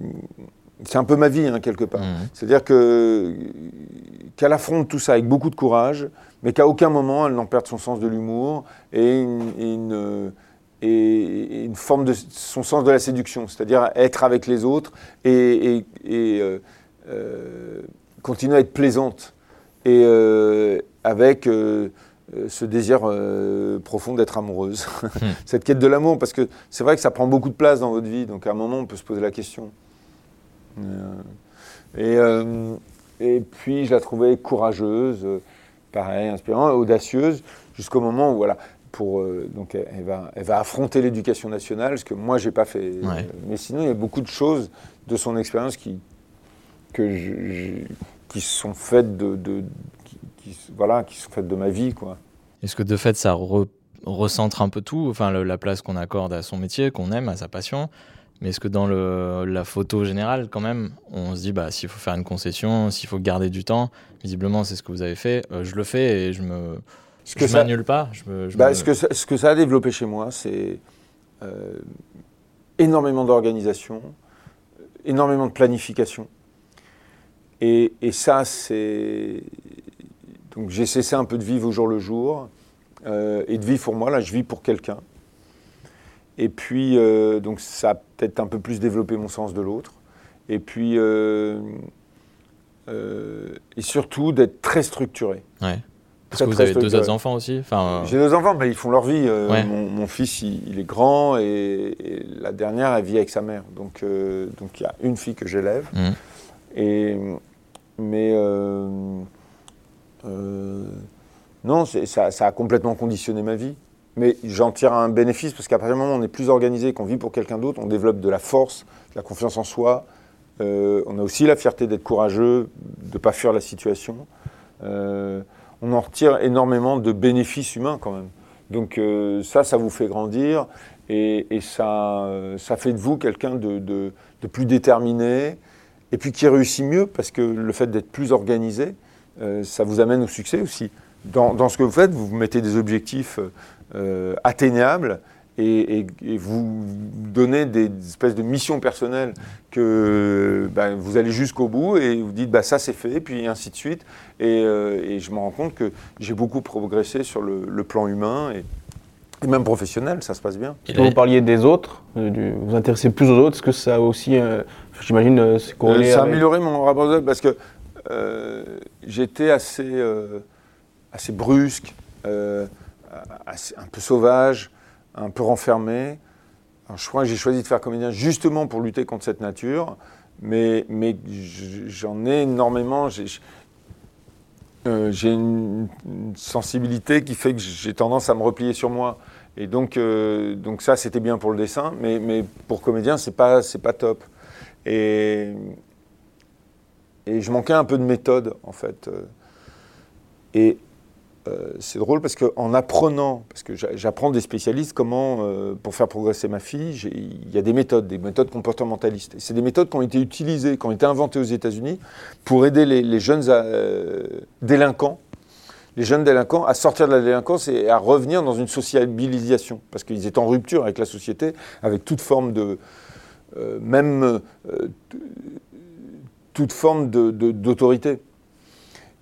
C'est un peu ma vie, hein, quelque part. Mmh. C'est-à-dire que qu'elle affronte tout ça avec beaucoup de courage, mais qu'à aucun moment elle n'en perde son sens de l'humour et une, et une, forme de son sens de la séduction, c'est-à-dire être avec les autres et, et, continuer à être plaisante et euh, avec euh, euh, ce désir profond d'être amoureuse. Hmm. <laughs> Cette quête de l'amour, parce que c'est vrai que ça prend beaucoup de place dans votre vie, donc à un moment on peut se poser la question. et, et puis je la trouvais courageuse, pareil, inspirante, audacieuse, jusqu'au moment où voilà. Pour, donc elle va, elle va affronter l'éducation nationale, ce que moi j'ai pas fait. mais sinon, il y a beaucoup de choses de son expérience qui, que je, qui sont faites de, de qui, voilà, qui sont faites de ma vie, quoi. Est-ce que de fait ça recentre un peu tout, enfin la place qu'on accorde à son métier, qu'on aime, à sa passion, mais est-ce que dans le, la photo générale, quand même, on se dit, bah, s'il faut faire une concession, s'il faut garder du temps, visiblement, c'est ce que vous avez fait, euh, je le fais et je me. Ce que m'annule pas. Je me, bah, ce, que ça, ce, que ça, a développé chez moi, c'est euh, énormément d'organisation, énormément de planification. Et, ça, c'est. Donc j'ai cessé un peu de vivre au jour le jour. Euh, et de vivre pour moi, là, je vis pour quelqu'un. Et puis, euh, donc ça a peut-être un peu plus développé mon sens de l'autre. Et puis, euh, et surtout d'être très structuré. Parce que vous avez deux autres enfants aussi enfin, J'ai deux enfants, mais ils font leur vie. mon, fils, il, est grand et, la dernière, elle vit avec sa mère. Donc, donc il y a une fille que j'élève. Mmh. Et, mais non, ça, a complètement conditionné ma vie. Mais j'en tire un bénéfice parce qu'à partir du moment où on est plus organisé, qu'on vit pour quelqu'un d'autre, on développe de la force, de la confiance en soi. Euh, on a aussi la fierté d'être courageux, de ne pas fuir la situation. Euh, on en retire énormément de bénéfices humains quand même. Donc euh, ça, ça vous fait grandir et, ça, ça fait de vous quelqu'un de, plus déterminé et puis qui réussit mieux parce que le fait d'être plus organisé, ça vous amène au succès aussi dans, ce que vous faites, vous mettez des objectifs euh, atteignables et, vous donnez des, espèces de missions personnelles que ben, vous allez jusqu'au bout et vous dites bah, ça c'est fait, puis ainsi de suite. Et, euh, je me rends compte que j'ai beaucoup progressé sur le, plan humain et, même professionnel, ça se passe bien. vous parliez des autres, euh, vous vous intéressez plus aux autres, est-ce que ça a aussi, j'imagine, c'est corrélé Ça a amélioré mon rapport parce que j'étais assez assez brusque, euh, un peu sauvage, un peu renfermé. je crois que j'ai choisi de faire comédien justement pour lutter contre cette nature, mais, j'en ai énormément. J'ai euh, une, sensibilité qui fait que j'ai tendance à me replier sur moi. Et donc, euh, ça, c'était bien pour le dessin, mais, mais pour comédien, c'est pas, pas top. Et, et je manquais un peu de méthode, en fait. Et euh, c'est drôle parce qu'en apprenant, parce que j'apprends des spécialistes comment, euh, pour faire progresser ma fille, il y a des méthodes, des méthodes comportementalistes. C'est des méthodes qui ont été utilisées, qui ont été inventées aux États-Unis pour aider les, jeunes euh, délinquants, les jeunes délinquants à sortir de la délinquance et à revenir dans une sociabilisation, parce qu'ils étaient en rupture avec la société, avec toute forme de, même toute forme d'autorité.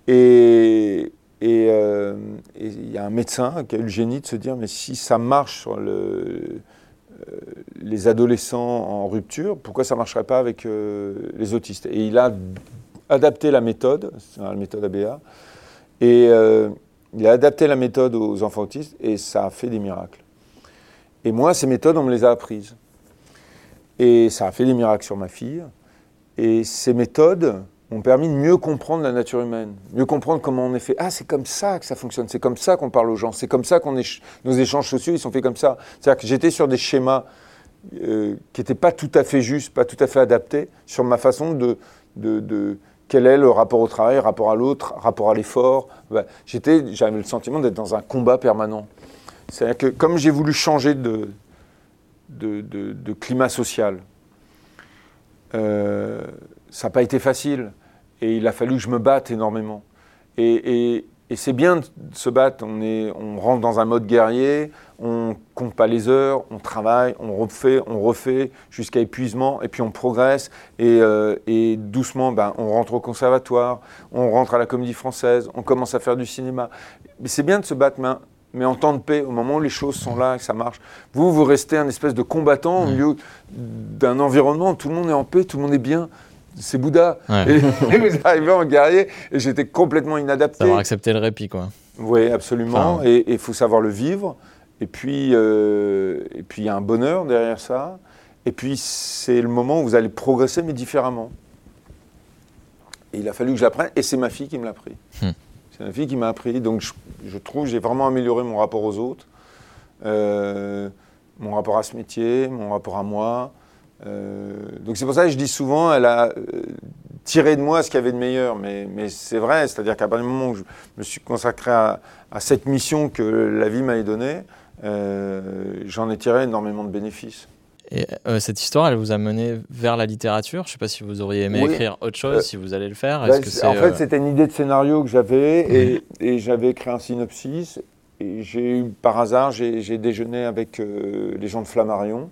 et, euh, et il y a un médecin qui a eu le génie de se dire, mais si ça marche sur euh, les adolescents en rupture, pourquoi ça ne marcherait pas avec euh, les autistes? Et il a adapté la méthode, la méthode ABA, et il a adapté la méthode aux enfants autistes et ça a fait des miracles. Et moi, ces méthodes, on me les a apprises. Et ça a fait des miracles sur ma fille. Et ces méthodes, m'ont permis de mieux comprendre la nature humaine, mieux comprendre comment on est fait. Ah, c'est comme ça que ça fonctionne, c'est comme ça qu'on parle aux gens, c'est comme ça qu'on nos échanges sociaux, ils sont faits comme ça. C'est-à-dire que j'étais sur des schémas euh, qui n'étaient pas tout à fait justes, pas tout à fait adaptés sur ma façon de, quel est le rapport au travail, rapport à l'autre, rapport à l'effort. j'étais, j'avais le sentiment d'être dans un combat permanent. C'est-à-dire que comme j'ai voulu changer de, climat social, euh, ça n'a pas été facile. Et il a fallu que je me batte énormément. Et, c'est bien de se battre. On, rentre dans un mode guerrier, on compte pas les heures, on travaille, on refait, on refait jusqu'à épuisement, et puis on progresse. Et, euh, doucement, ben, on rentre au conservatoire, on rentre à la comédie française, on commence à faire du cinéma. Mais c'est bien de se battre, mais, mais en temps de paix, au moment où les choses sont là, que ça marche. Vous, vous restez un espèce de combattant au milieu d'un environnement où tout le monde est en paix, tout le monde est bien c'est Bouddha. <laughs> Et, vous arrivez en guerrier et j'étais complètement inadapté. Savoir accepter le répit, quoi. Oui, absolument. et il faut savoir le vivre. Et puis, euh, et puis il y a un bonheur derrière ça. Et puis c'est le moment où vous allez progresser, mais différemment. Et il a fallu que je l'apprenne, et c'est ma fille qui me l'a appris. Hmm. C'est ma fille qui m'a appris. Donc je, je trouve j'ai vraiment amélioré mon rapport aux autres, euh, mon rapport à ce métier, mon rapport à moi. Euh, donc c'est pour ça que je dis souvent, elle a euh, tiré de moi ce qu'il y avait de meilleur. Mais, c'est vrai, c'est-à-dire qu'à partir du moment où je me suis consacré à, cette mission que la vie m'avait donnée, j'en ai tiré énormément de bénéfices. Et cette histoire, elle vous a mené vers la littérature? Je ne sais pas si vous auriez aimé écrire autre chose, si vous allez le faire. Bah, en fait, c'était une idée de scénario que j'avais et, et j'avais écrit un synopsis. Et j'ai eu, par hasard, j'ai déjeuné avec les gens de Flammarion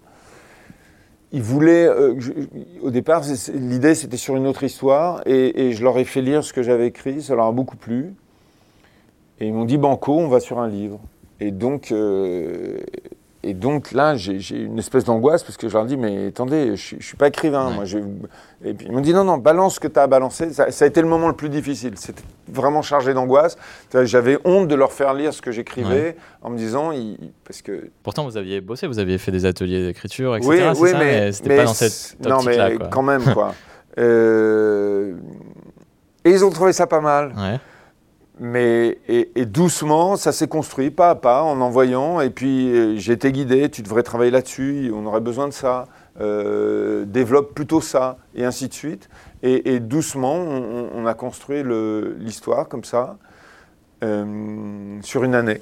ils voulaient, euh, au départ, l'idée c'était sur une autre histoire, et, je leur ai fait lire ce que j'avais écrit, ça leur a beaucoup plu. Et ils m'ont dit Banco, on va sur un livre. Et donc, euh, et donc là, j'ai une espèce d'angoisse parce que je leur dis, mais attendez, je ne suis pas écrivain. Ouais. Moi, je- Et puis ils m'ont dit, non, non, balance ce que tu as à balancer. Ça, ça a été le moment le plus difficile. C'était vraiment chargé d'angoisse. J'avais honte de leur faire lire ce que j'écrivais en me disant, parce que Pourtant, vous aviez bossé, vous aviez fait des ateliers d'écriture, etc. oui, oui, ça, mais, c'était mais pas dans cette non, mais quand même, quoi. <laughs> Euh, Et ils ont trouvé ça pas mal. Ouais. Mais et, doucement, ça s'est construit pas à pas en envoyant. Et puis euh, j'ai été guidé. Tu devrais travailler là-dessus. On aurait besoin de ça. Euh, développe plutôt ça et ainsi de suite. Et, doucement, on, a construit l'histoire comme ça euh, sur une année.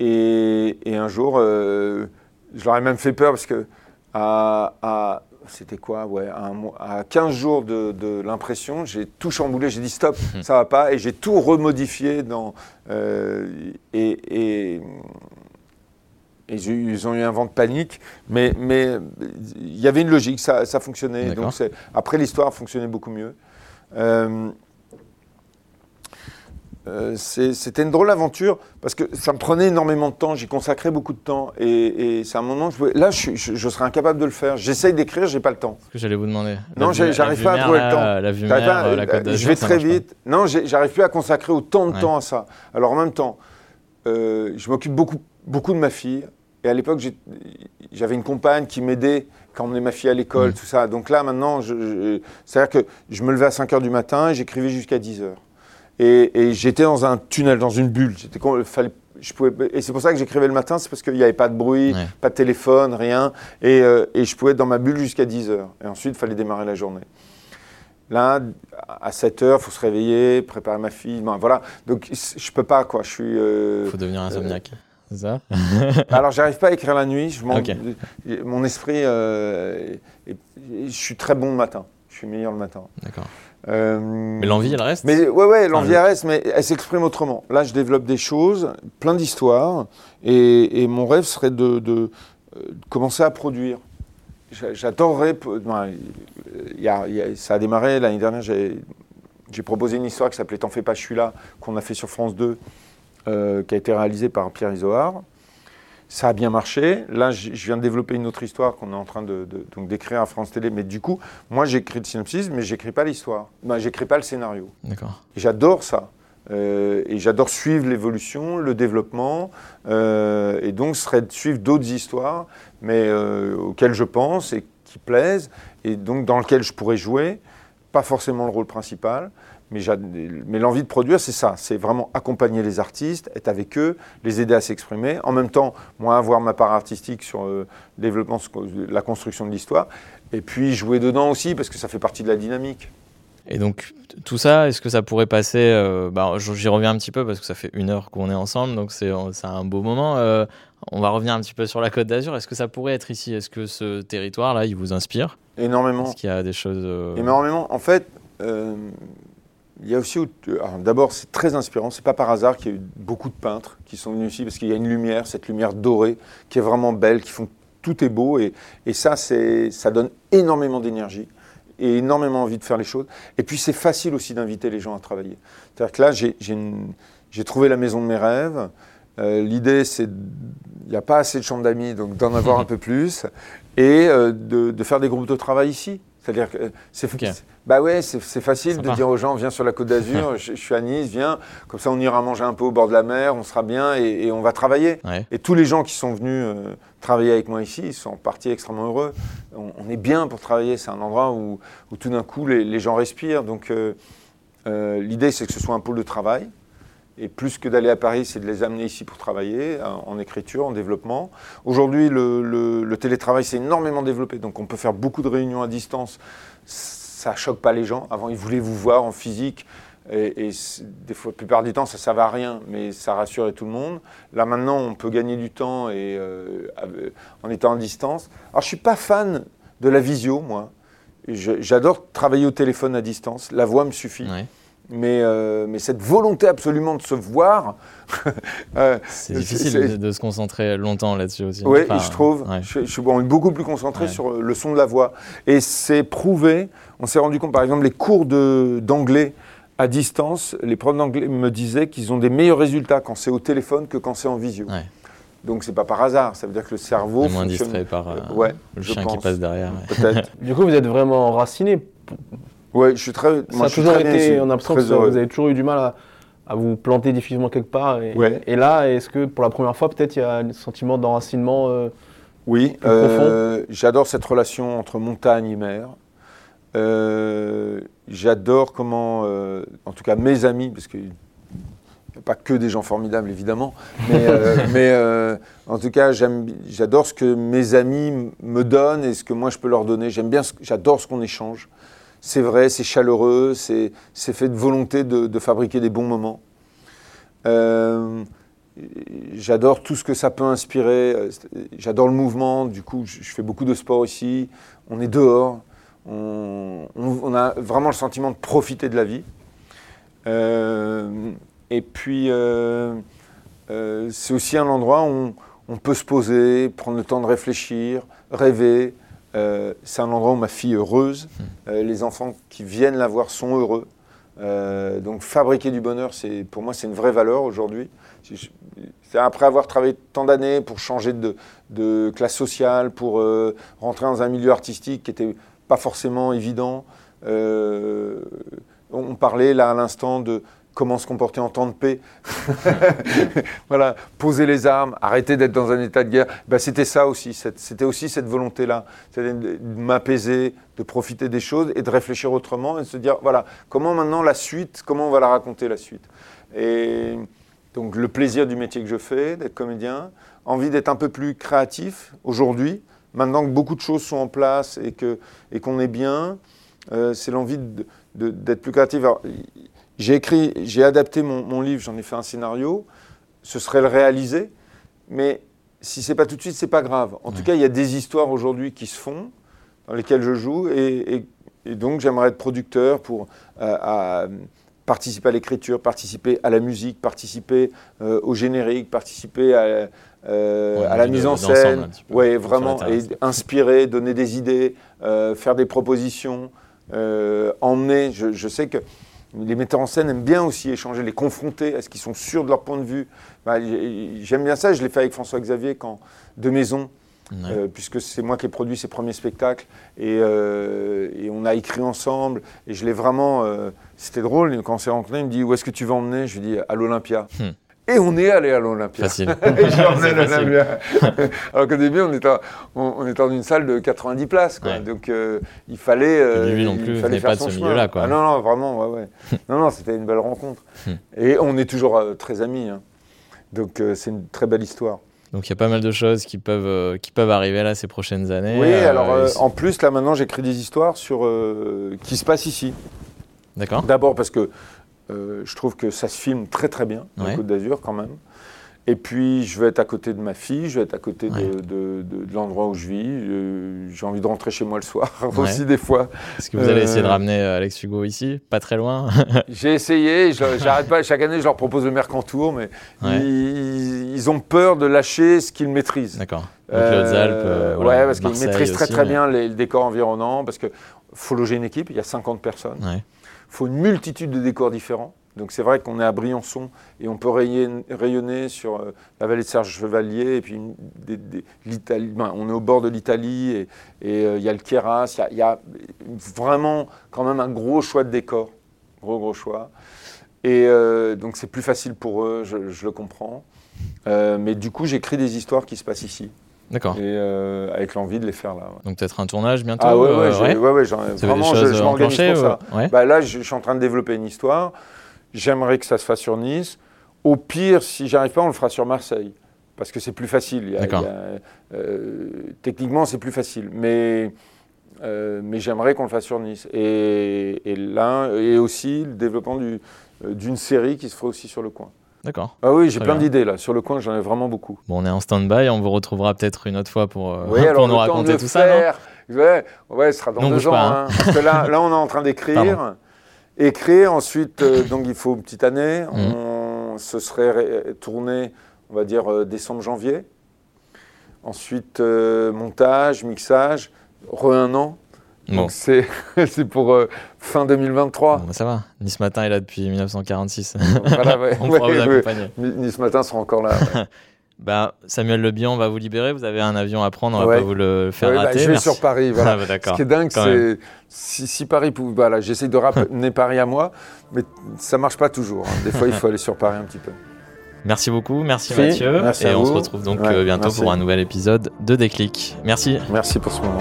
Et, un jour, je leur ai même fait peur parce que à- c'était quoi ouais, à, un mois- à 15 jours de, de l'impression, j'ai tout chamboulé, j'ai dit stop, ça va pas, et j'ai tout remodifié dans euh, et, ils ont eu un vent de panique, mais mais il y avait une logique, ça, ça fonctionnait. Donc après l'histoire fonctionnait beaucoup mieux. Euh, euh, c'est- C'était une drôle d'aventure parce que ça me prenait énormément de temps, j'y consacrais beaucoup de temps et, et c'est un moment où je pouvais- là je, suis- je- je serais incapable de le faire. J'essaye d'écrire, j'ai pas le temps. Ce que j'allais vous demander. Non, La j'arrive pas à trouver le temps. là, La vue euh, la côte euh, je vais très pas. vite. Non, j'arrive plus à consacrer autant de Ouais. temps à ça. Alors en même temps, euh, je m'occupe beaucoup, beaucoup de ma fille. Et à l'époque, j'avais une compagne qui m'aidait quand on emmenait ma fille à l'école, Mm. tout ça. Donc là, maintenant, c'est-à-dire que je me levais à 5 h du matin et j'écrivais jusqu'à 10 h. Et, et j'étais dans un tunnel, dans une bulle. J'étais, fallait- je pouvais, et c'est pour ça que j'écrivais le matin, c'est parce qu'il n'y avait pas de bruit, Ouais. pas de téléphone, rien. Et, euh, et je pouvais être dans ma bulle jusqu'à 10 heures. Et ensuite, il fallait démarrer la journée. Là, à 7 heures, il faut se réveiller, préparer ma fille. Ben, voilà. Donc, je peux pas, quoi. Je suis. euh, Il faut devenir insomniaque. C'est ça <laughs> Alors, j'arrive pas à écrire la nuit. Je m'en- Ok. Mon esprit. euh, est- je suis très bon le matin. Je suis meilleur le matin. D'accord. Euh, Mais l'envie, elle reste mais ouais, ouais, l'envie le- elle reste, mais elle s'exprime autrement. Là, je développe des choses, plein d'histoires, et, et mon rêve serait de, de, euh, de commencer à produire. J'a- J'adorerais. ben, il y a- il y a- ça a démarré l'année dernière. J'ai j'ai proposé une histoire qui s'appelait T'en fais pas, je suis là, qu'on a fait sur France 2, euh, qui a été réalisée par Pierre Isoard. Ça a bien marché. Là, je viens de développer une autre histoire qu'on est en train de, de- donc d'écrire à France Télé. Mais du coup, moi, j'écris le synopsis, mais j'écris pas l'histoire. Ben, j'écris pas le scénario. D'accord. J'adore ça. Euh, et j'adore suivre l'évolution, le développement. euh, et donc, ce serait de suivre d'autres histoires, mais euh, auxquelles je pense et qui plaisent, et donc dans lesquelles je pourrais jouer. Pas forcément le rôle principal, mais, l'envie de produire, c'est ça. C'est vraiment accompagner les artistes, être avec eux, les aider à s'exprimer. En même temps, moi, avoir ma part artistique sur euh, le développement, la construction de l'histoire. Et puis jouer dedans aussi, parce que ça fait partie de la dynamique. Et donc, tout ça, est-ce que ça pourrait passer euh, bah, J'y reviens un petit peu parce que ça fait une heure qu'on est ensemble, donc c'est c'est un beau moment. Euh, on va revenir un petit peu sur la Côte d'Azur. Est-ce que ça pourrait être ici? Est-ce que ce territoire-là, il vous inspire? Énormément. Est-ce qu'il y a des choses. euh, Énormément. En fait, euh, il y a aussi. D'abord, c'est très inspirant. C'est pas par hasard qu'il y a eu beaucoup de peintres qui sont venus ici parce qu'il y a une lumière, cette lumière dorée, qui est vraiment belle, qui font tout est beau et, et ça, c'est, ça donne énormément d'énergie et énormément envie de faire les choses. Et puis, c'est facile aussi d'inviter les gens à travailler. C'est-à-dire que là, j'ai, trouvé la maison de mes rêves. Euh, l'idée, c'est. Il n'y a pas assez de chambres d'amis, donc d'en avoir un <laughs> peu plus. Et euh, de, de faire des groupes de travail ici. C'est-à-dire que euh, c'est Ok. bah ouais, c'est facile Sympa. de dire aux gens viens sur la Côte d'Azur, <laughs> je, je suis à Nice, viens, comme ça on ira manger un peu au bord de la mer, on sera bien et, et on va travailler. Ouais. Et tous les gens qui sont venus euh, travailler avec moi ici, ils sont partis extrêmement heureux. On, on est bien pour travailler, c'est un endroit où, où tout d'un coup les, les gens respirent. Donc euh, euh, l'idée c'est que ce soit un pôle de travail. Et plus que d'aller à Paris, c'est de les amener ici pour travailler, en, écriture, en développement. Aujourd'hui, le, télétravail s'est énormément développé, donc on peut faire beaucoup de réunions à distance. Ça choque pas les gens. Avant, ils voulaient vous voir en physique. Et, des fois, la plupart du temps, ça ne servait à rien, mais ça rassurait tout le monde. Là, maintenant, on peut gagner du temps et, euh, en étant à distance. Alors, je ne suis pas fan de la visio, moi. J'adore travailler au téléphone à distance. La voix me suffit. Mais, euh, mais cette volonté absolument de se voir, <laughs> euh, C'est difficile c'est- de, de se concentrer longtemps là-dessus aussi. oui, Enfin, je trouve. ouais. Je, je suis beaucoup plus concentré Ouais. sur le son de la voix. Et c'est prouvé. On s'est rendu compte, par exemple, les cours de- d'anglais à distance, les profs d'anglais me disaient qu'ils ont des meilleurs résultats quand c'est au téléphone que quand c'est en visio. Ouais. Donc c'est pas par hasard. Ça veut dire que le cerveau. On est moins distrait par euh, ouais, le chien qui passe derrière. ouais. Peut-être. <laughs> Du coup, vous êtes vraiment enraciné. Ouais, je suis très. Ça moi, a toujours bien été, on a l'impression que ça- vous avez toujours eu du mal à, à vous planter difficilement quelque part. Et, Ouais. et là, est-ce que pour la première fois, peut-être, il y a un sentiment d'enracinement euh, Oui, euh, j'adore cette relation entre montagne et mer. Euh, j'adore comment, en tout cas mes amis, parce qu'il n'y a pas que des gens formidables évidemment, mais, euh, <laughs> mais, euh, en tout cas j'adore ce que mes amis me donnent et ce que moi je peux leur donner. J'aime bien, ce- j'adore ce qu'on échange. C'est vrai, c'est chaleureux, c'est fait de volonté de, fabriquer des bons moments. Euh, J'adore tout ce que ça peut inspirer. Euh, J'adore le mouvement. Du coup, je fais beaucoup de sport ici. On est dehors. On, a vraiment le sentiment de profiter de la vie. Euh, et puis, c'est aussi un endroit où on peut se poser, prendre le temps de réfléchir, rêver. Euh, c'est un endroit où ma fille est heureuse. Euh, les enfants qui viennent la voir sont heureux. Euh, donc, fabriquer du bonheur, c'est pour moi, c'est une vraie valeur aujourd'hui. Après avoir travaillé tant d'années pour changer de, de classe sociale, pour rentrer dans un milieu artistique qui n'était pas forcément évident. On parlait là à l'instant de comment se comporter en temps de paix. <laughs> voilà, poser les armes, arrêter d'être dans un état de guerre. Ben, c'était ça aussi, c'était aussi cette volonté-là, c'était de m'apaiser, de profiter des choses et de réfléchir autrement et de se dire, voilà, comment maintenant la suite, comment on va la raconter la suite. Et donc le plaisir du métier que je fais, d'être comédien, envie d'être un peu plus créatif aujourd'hui, maintenant que beaucoup de choses sont en place et que et qu'on est bien, euh, c'est l'envie d'être plus créatif. J'ai écrit, j'ai adapté mon, mon livre, j'en ai fait un scénario. Ce serait le réaliser, mais si c'est pas tout de suite, c'est pas grave. En tout cas, il y a des histoires aujourd'hui qui se font, dans lesquelles je joue, et, et- et donc j'aimerais être producteur pour euh, à participer à l'écriture, participer à la musique, participer euh, au générique, participer à, euh, Ouais, à la mise en scène. Oui, vraiment, et inspirer, donner des idées, faire des propositions, emmener. Je, je sais que les metteurs en scène aiment bien aussi échanger, les confronter. Est-ce qu'ils sont sûrs de leur point de vue Bah, J'aime bien ça. Je l'ai fait avec François Xavier quand de maison, Ouais. euh, puisque c'est moi qui ai produit ses premiers spectacles et, euh, et on a écrit ensemble. Et je l'ai vraiment. euh, C'était drôle. Quand on s'est rencontrés, il me dit où est-ce que tu vas emmener? Je lui dis à l'Olympia. Hmm. Et on est allé à l'Olympia. <laughs> Facile. L'Olympia. Alors qu'au début, on était, en- on, on était dans une salle de 90 places. Quoi. Ouais. Donc euh, il fallait. euh, lui il plus fallait faire pas de son ce chemin. milieu-là, quoi. Ah non, non, vraiment, ouais, ouais. <laughs> non, non, c'était une belle rencontre. Hmm. Et on est toujours euh, très amis. hein. Donc euh, c'est une très belle histoire. Donc il y a pas mal de choses qui peuvent, qui peuvent arriver là ces prochaines années. oui, alors en plus, là maintenant, j'écris des histoires sur, qui se passent ici. D'accord. D'abord parce que je trouve que ça se filme très très bien, Ouais. la Côte d'Azur quand même. Et puis je vais être à côté de ma fille, je vais être à côté de, Ouais. de- de- de l'endroit où je vis. Euh, J'ai envie de rentrer chez moi le soir <laughs> Ouais. aussi des fois. Est-ce que vous allez Euh, essayer de ramener euh, Alex Hugo ici? Pas très loin? <laughs> J'ai essayé, j'arrête pas, chaque année je leur propose le Mercantour, mais Ouais. ils, ils ont peur de lâcher ce qu'ils maîtrisent. D'accord. Donc les euh, Euh, voilà, ouais, parce qu'ils maîtrisent très aussi, très mais- bien les, le décor environnant, parce qu'il faut loger une équipe, il y a 50 personnes. Faut une multitude de décors différents. Donc c'est vrai qu'on est à Briançon et on peut rayon- rayonner sur euh, la vallée de Serge Chevalier et puis l'Italie. ben, on est au bord de l'Italie et euh, il y a le Queyras. Il y a- vraiment quand même un gros choix de décors, gros gros choix. Et euh, donc c'est plus facile pour eux, je, le comprends. Mais du coup j'écris des histoires qui se passent ici D'accord. et euh, avec l'envie de les faire là. ouais. Donc peut-être un tournage bientôt Ah ouais, ouais, euh, ouais, ouais, vraiment, je, je m'organise pour ça. Ouais. Bah là, je, je suis en train de développer une histoire. J'aimerais que ça se fasse sur Nice. Au pire, si j'arrive pas, on le fera sur Marseille. Parce que c'est plus facile. Il y a- D'accord. il y a, euh, techniquement, c'est plus facile. Mais, euh, mais j'aimerais qu'on le fasse sur Nice. Et, et là, et aussi le développement du- euh, d'une série qui se fera aussi sur le coin. D'accord. Ah oui, j'ai plein d'idées là. Sur le coin, j'en ai vraiment beaucoup. Bon, on est en stand-by. On vous retrouvera peut-être une autre fois pour, euh, Oui, <laughs> pour alors nous raconter tout ça. non ouais, ouais, ce sera dans Non, deux ans. pas, hein. parce que là, <laughs> là, on est en train d'écrire. Écrire, ensuite, euh, donc il faut une petite année. Mhm. On se serait ré- tourné, on va dire, euh, décembre-janvier. Ensuite, euh, montage, mixage, re un an. Bon. Donc c'est <laughs> c'est pour euh, fin 2023. Bon, bah, ça va. Nice Matin est là depuis 1946. Voilà, ouais, <laughs> on pourra ouais, vous ouais. accompagner. Ni, ni ce matin sera encore là. <laughs> Bah, Samuel Le Bihan va vous libérer. Vous avez un avion à prendre, on va pas vous le faire bah, rater. je vais Merci. sur Paris. Voilà. Ah, bah, d'accord. Ce qui est dingue, quand même. c'est si, si Paris pouvait. Voilà, j'essaie de ramener Paris à moi, mais ça marche pas toujours. hein. Des fois, il faut aller sur Paris un petit peu. Merci beaucoup, merci Si, Mathieu. merci et on se retrouve donc euh, bientôt merci. pour un nouvel épisode de Déclic. Merci. Merci pour ce moment.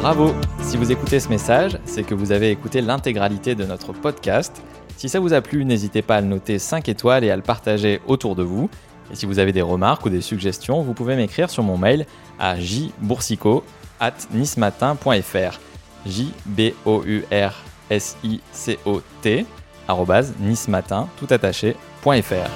Bravo Si vous écoutez ce message, c'est que vous avez écouté l'intégralité de notre podcast. Si ça vous a plu, n'hésitez pas à le noter 5 étoiles et à le partager autour de vous. Et si vous avez des remarques ou des suggestions, vous pouvez m'écrire sur mon mail à jboursico at nismatin.fr j b o u r s i c o t nismatin tout attaché, point fr.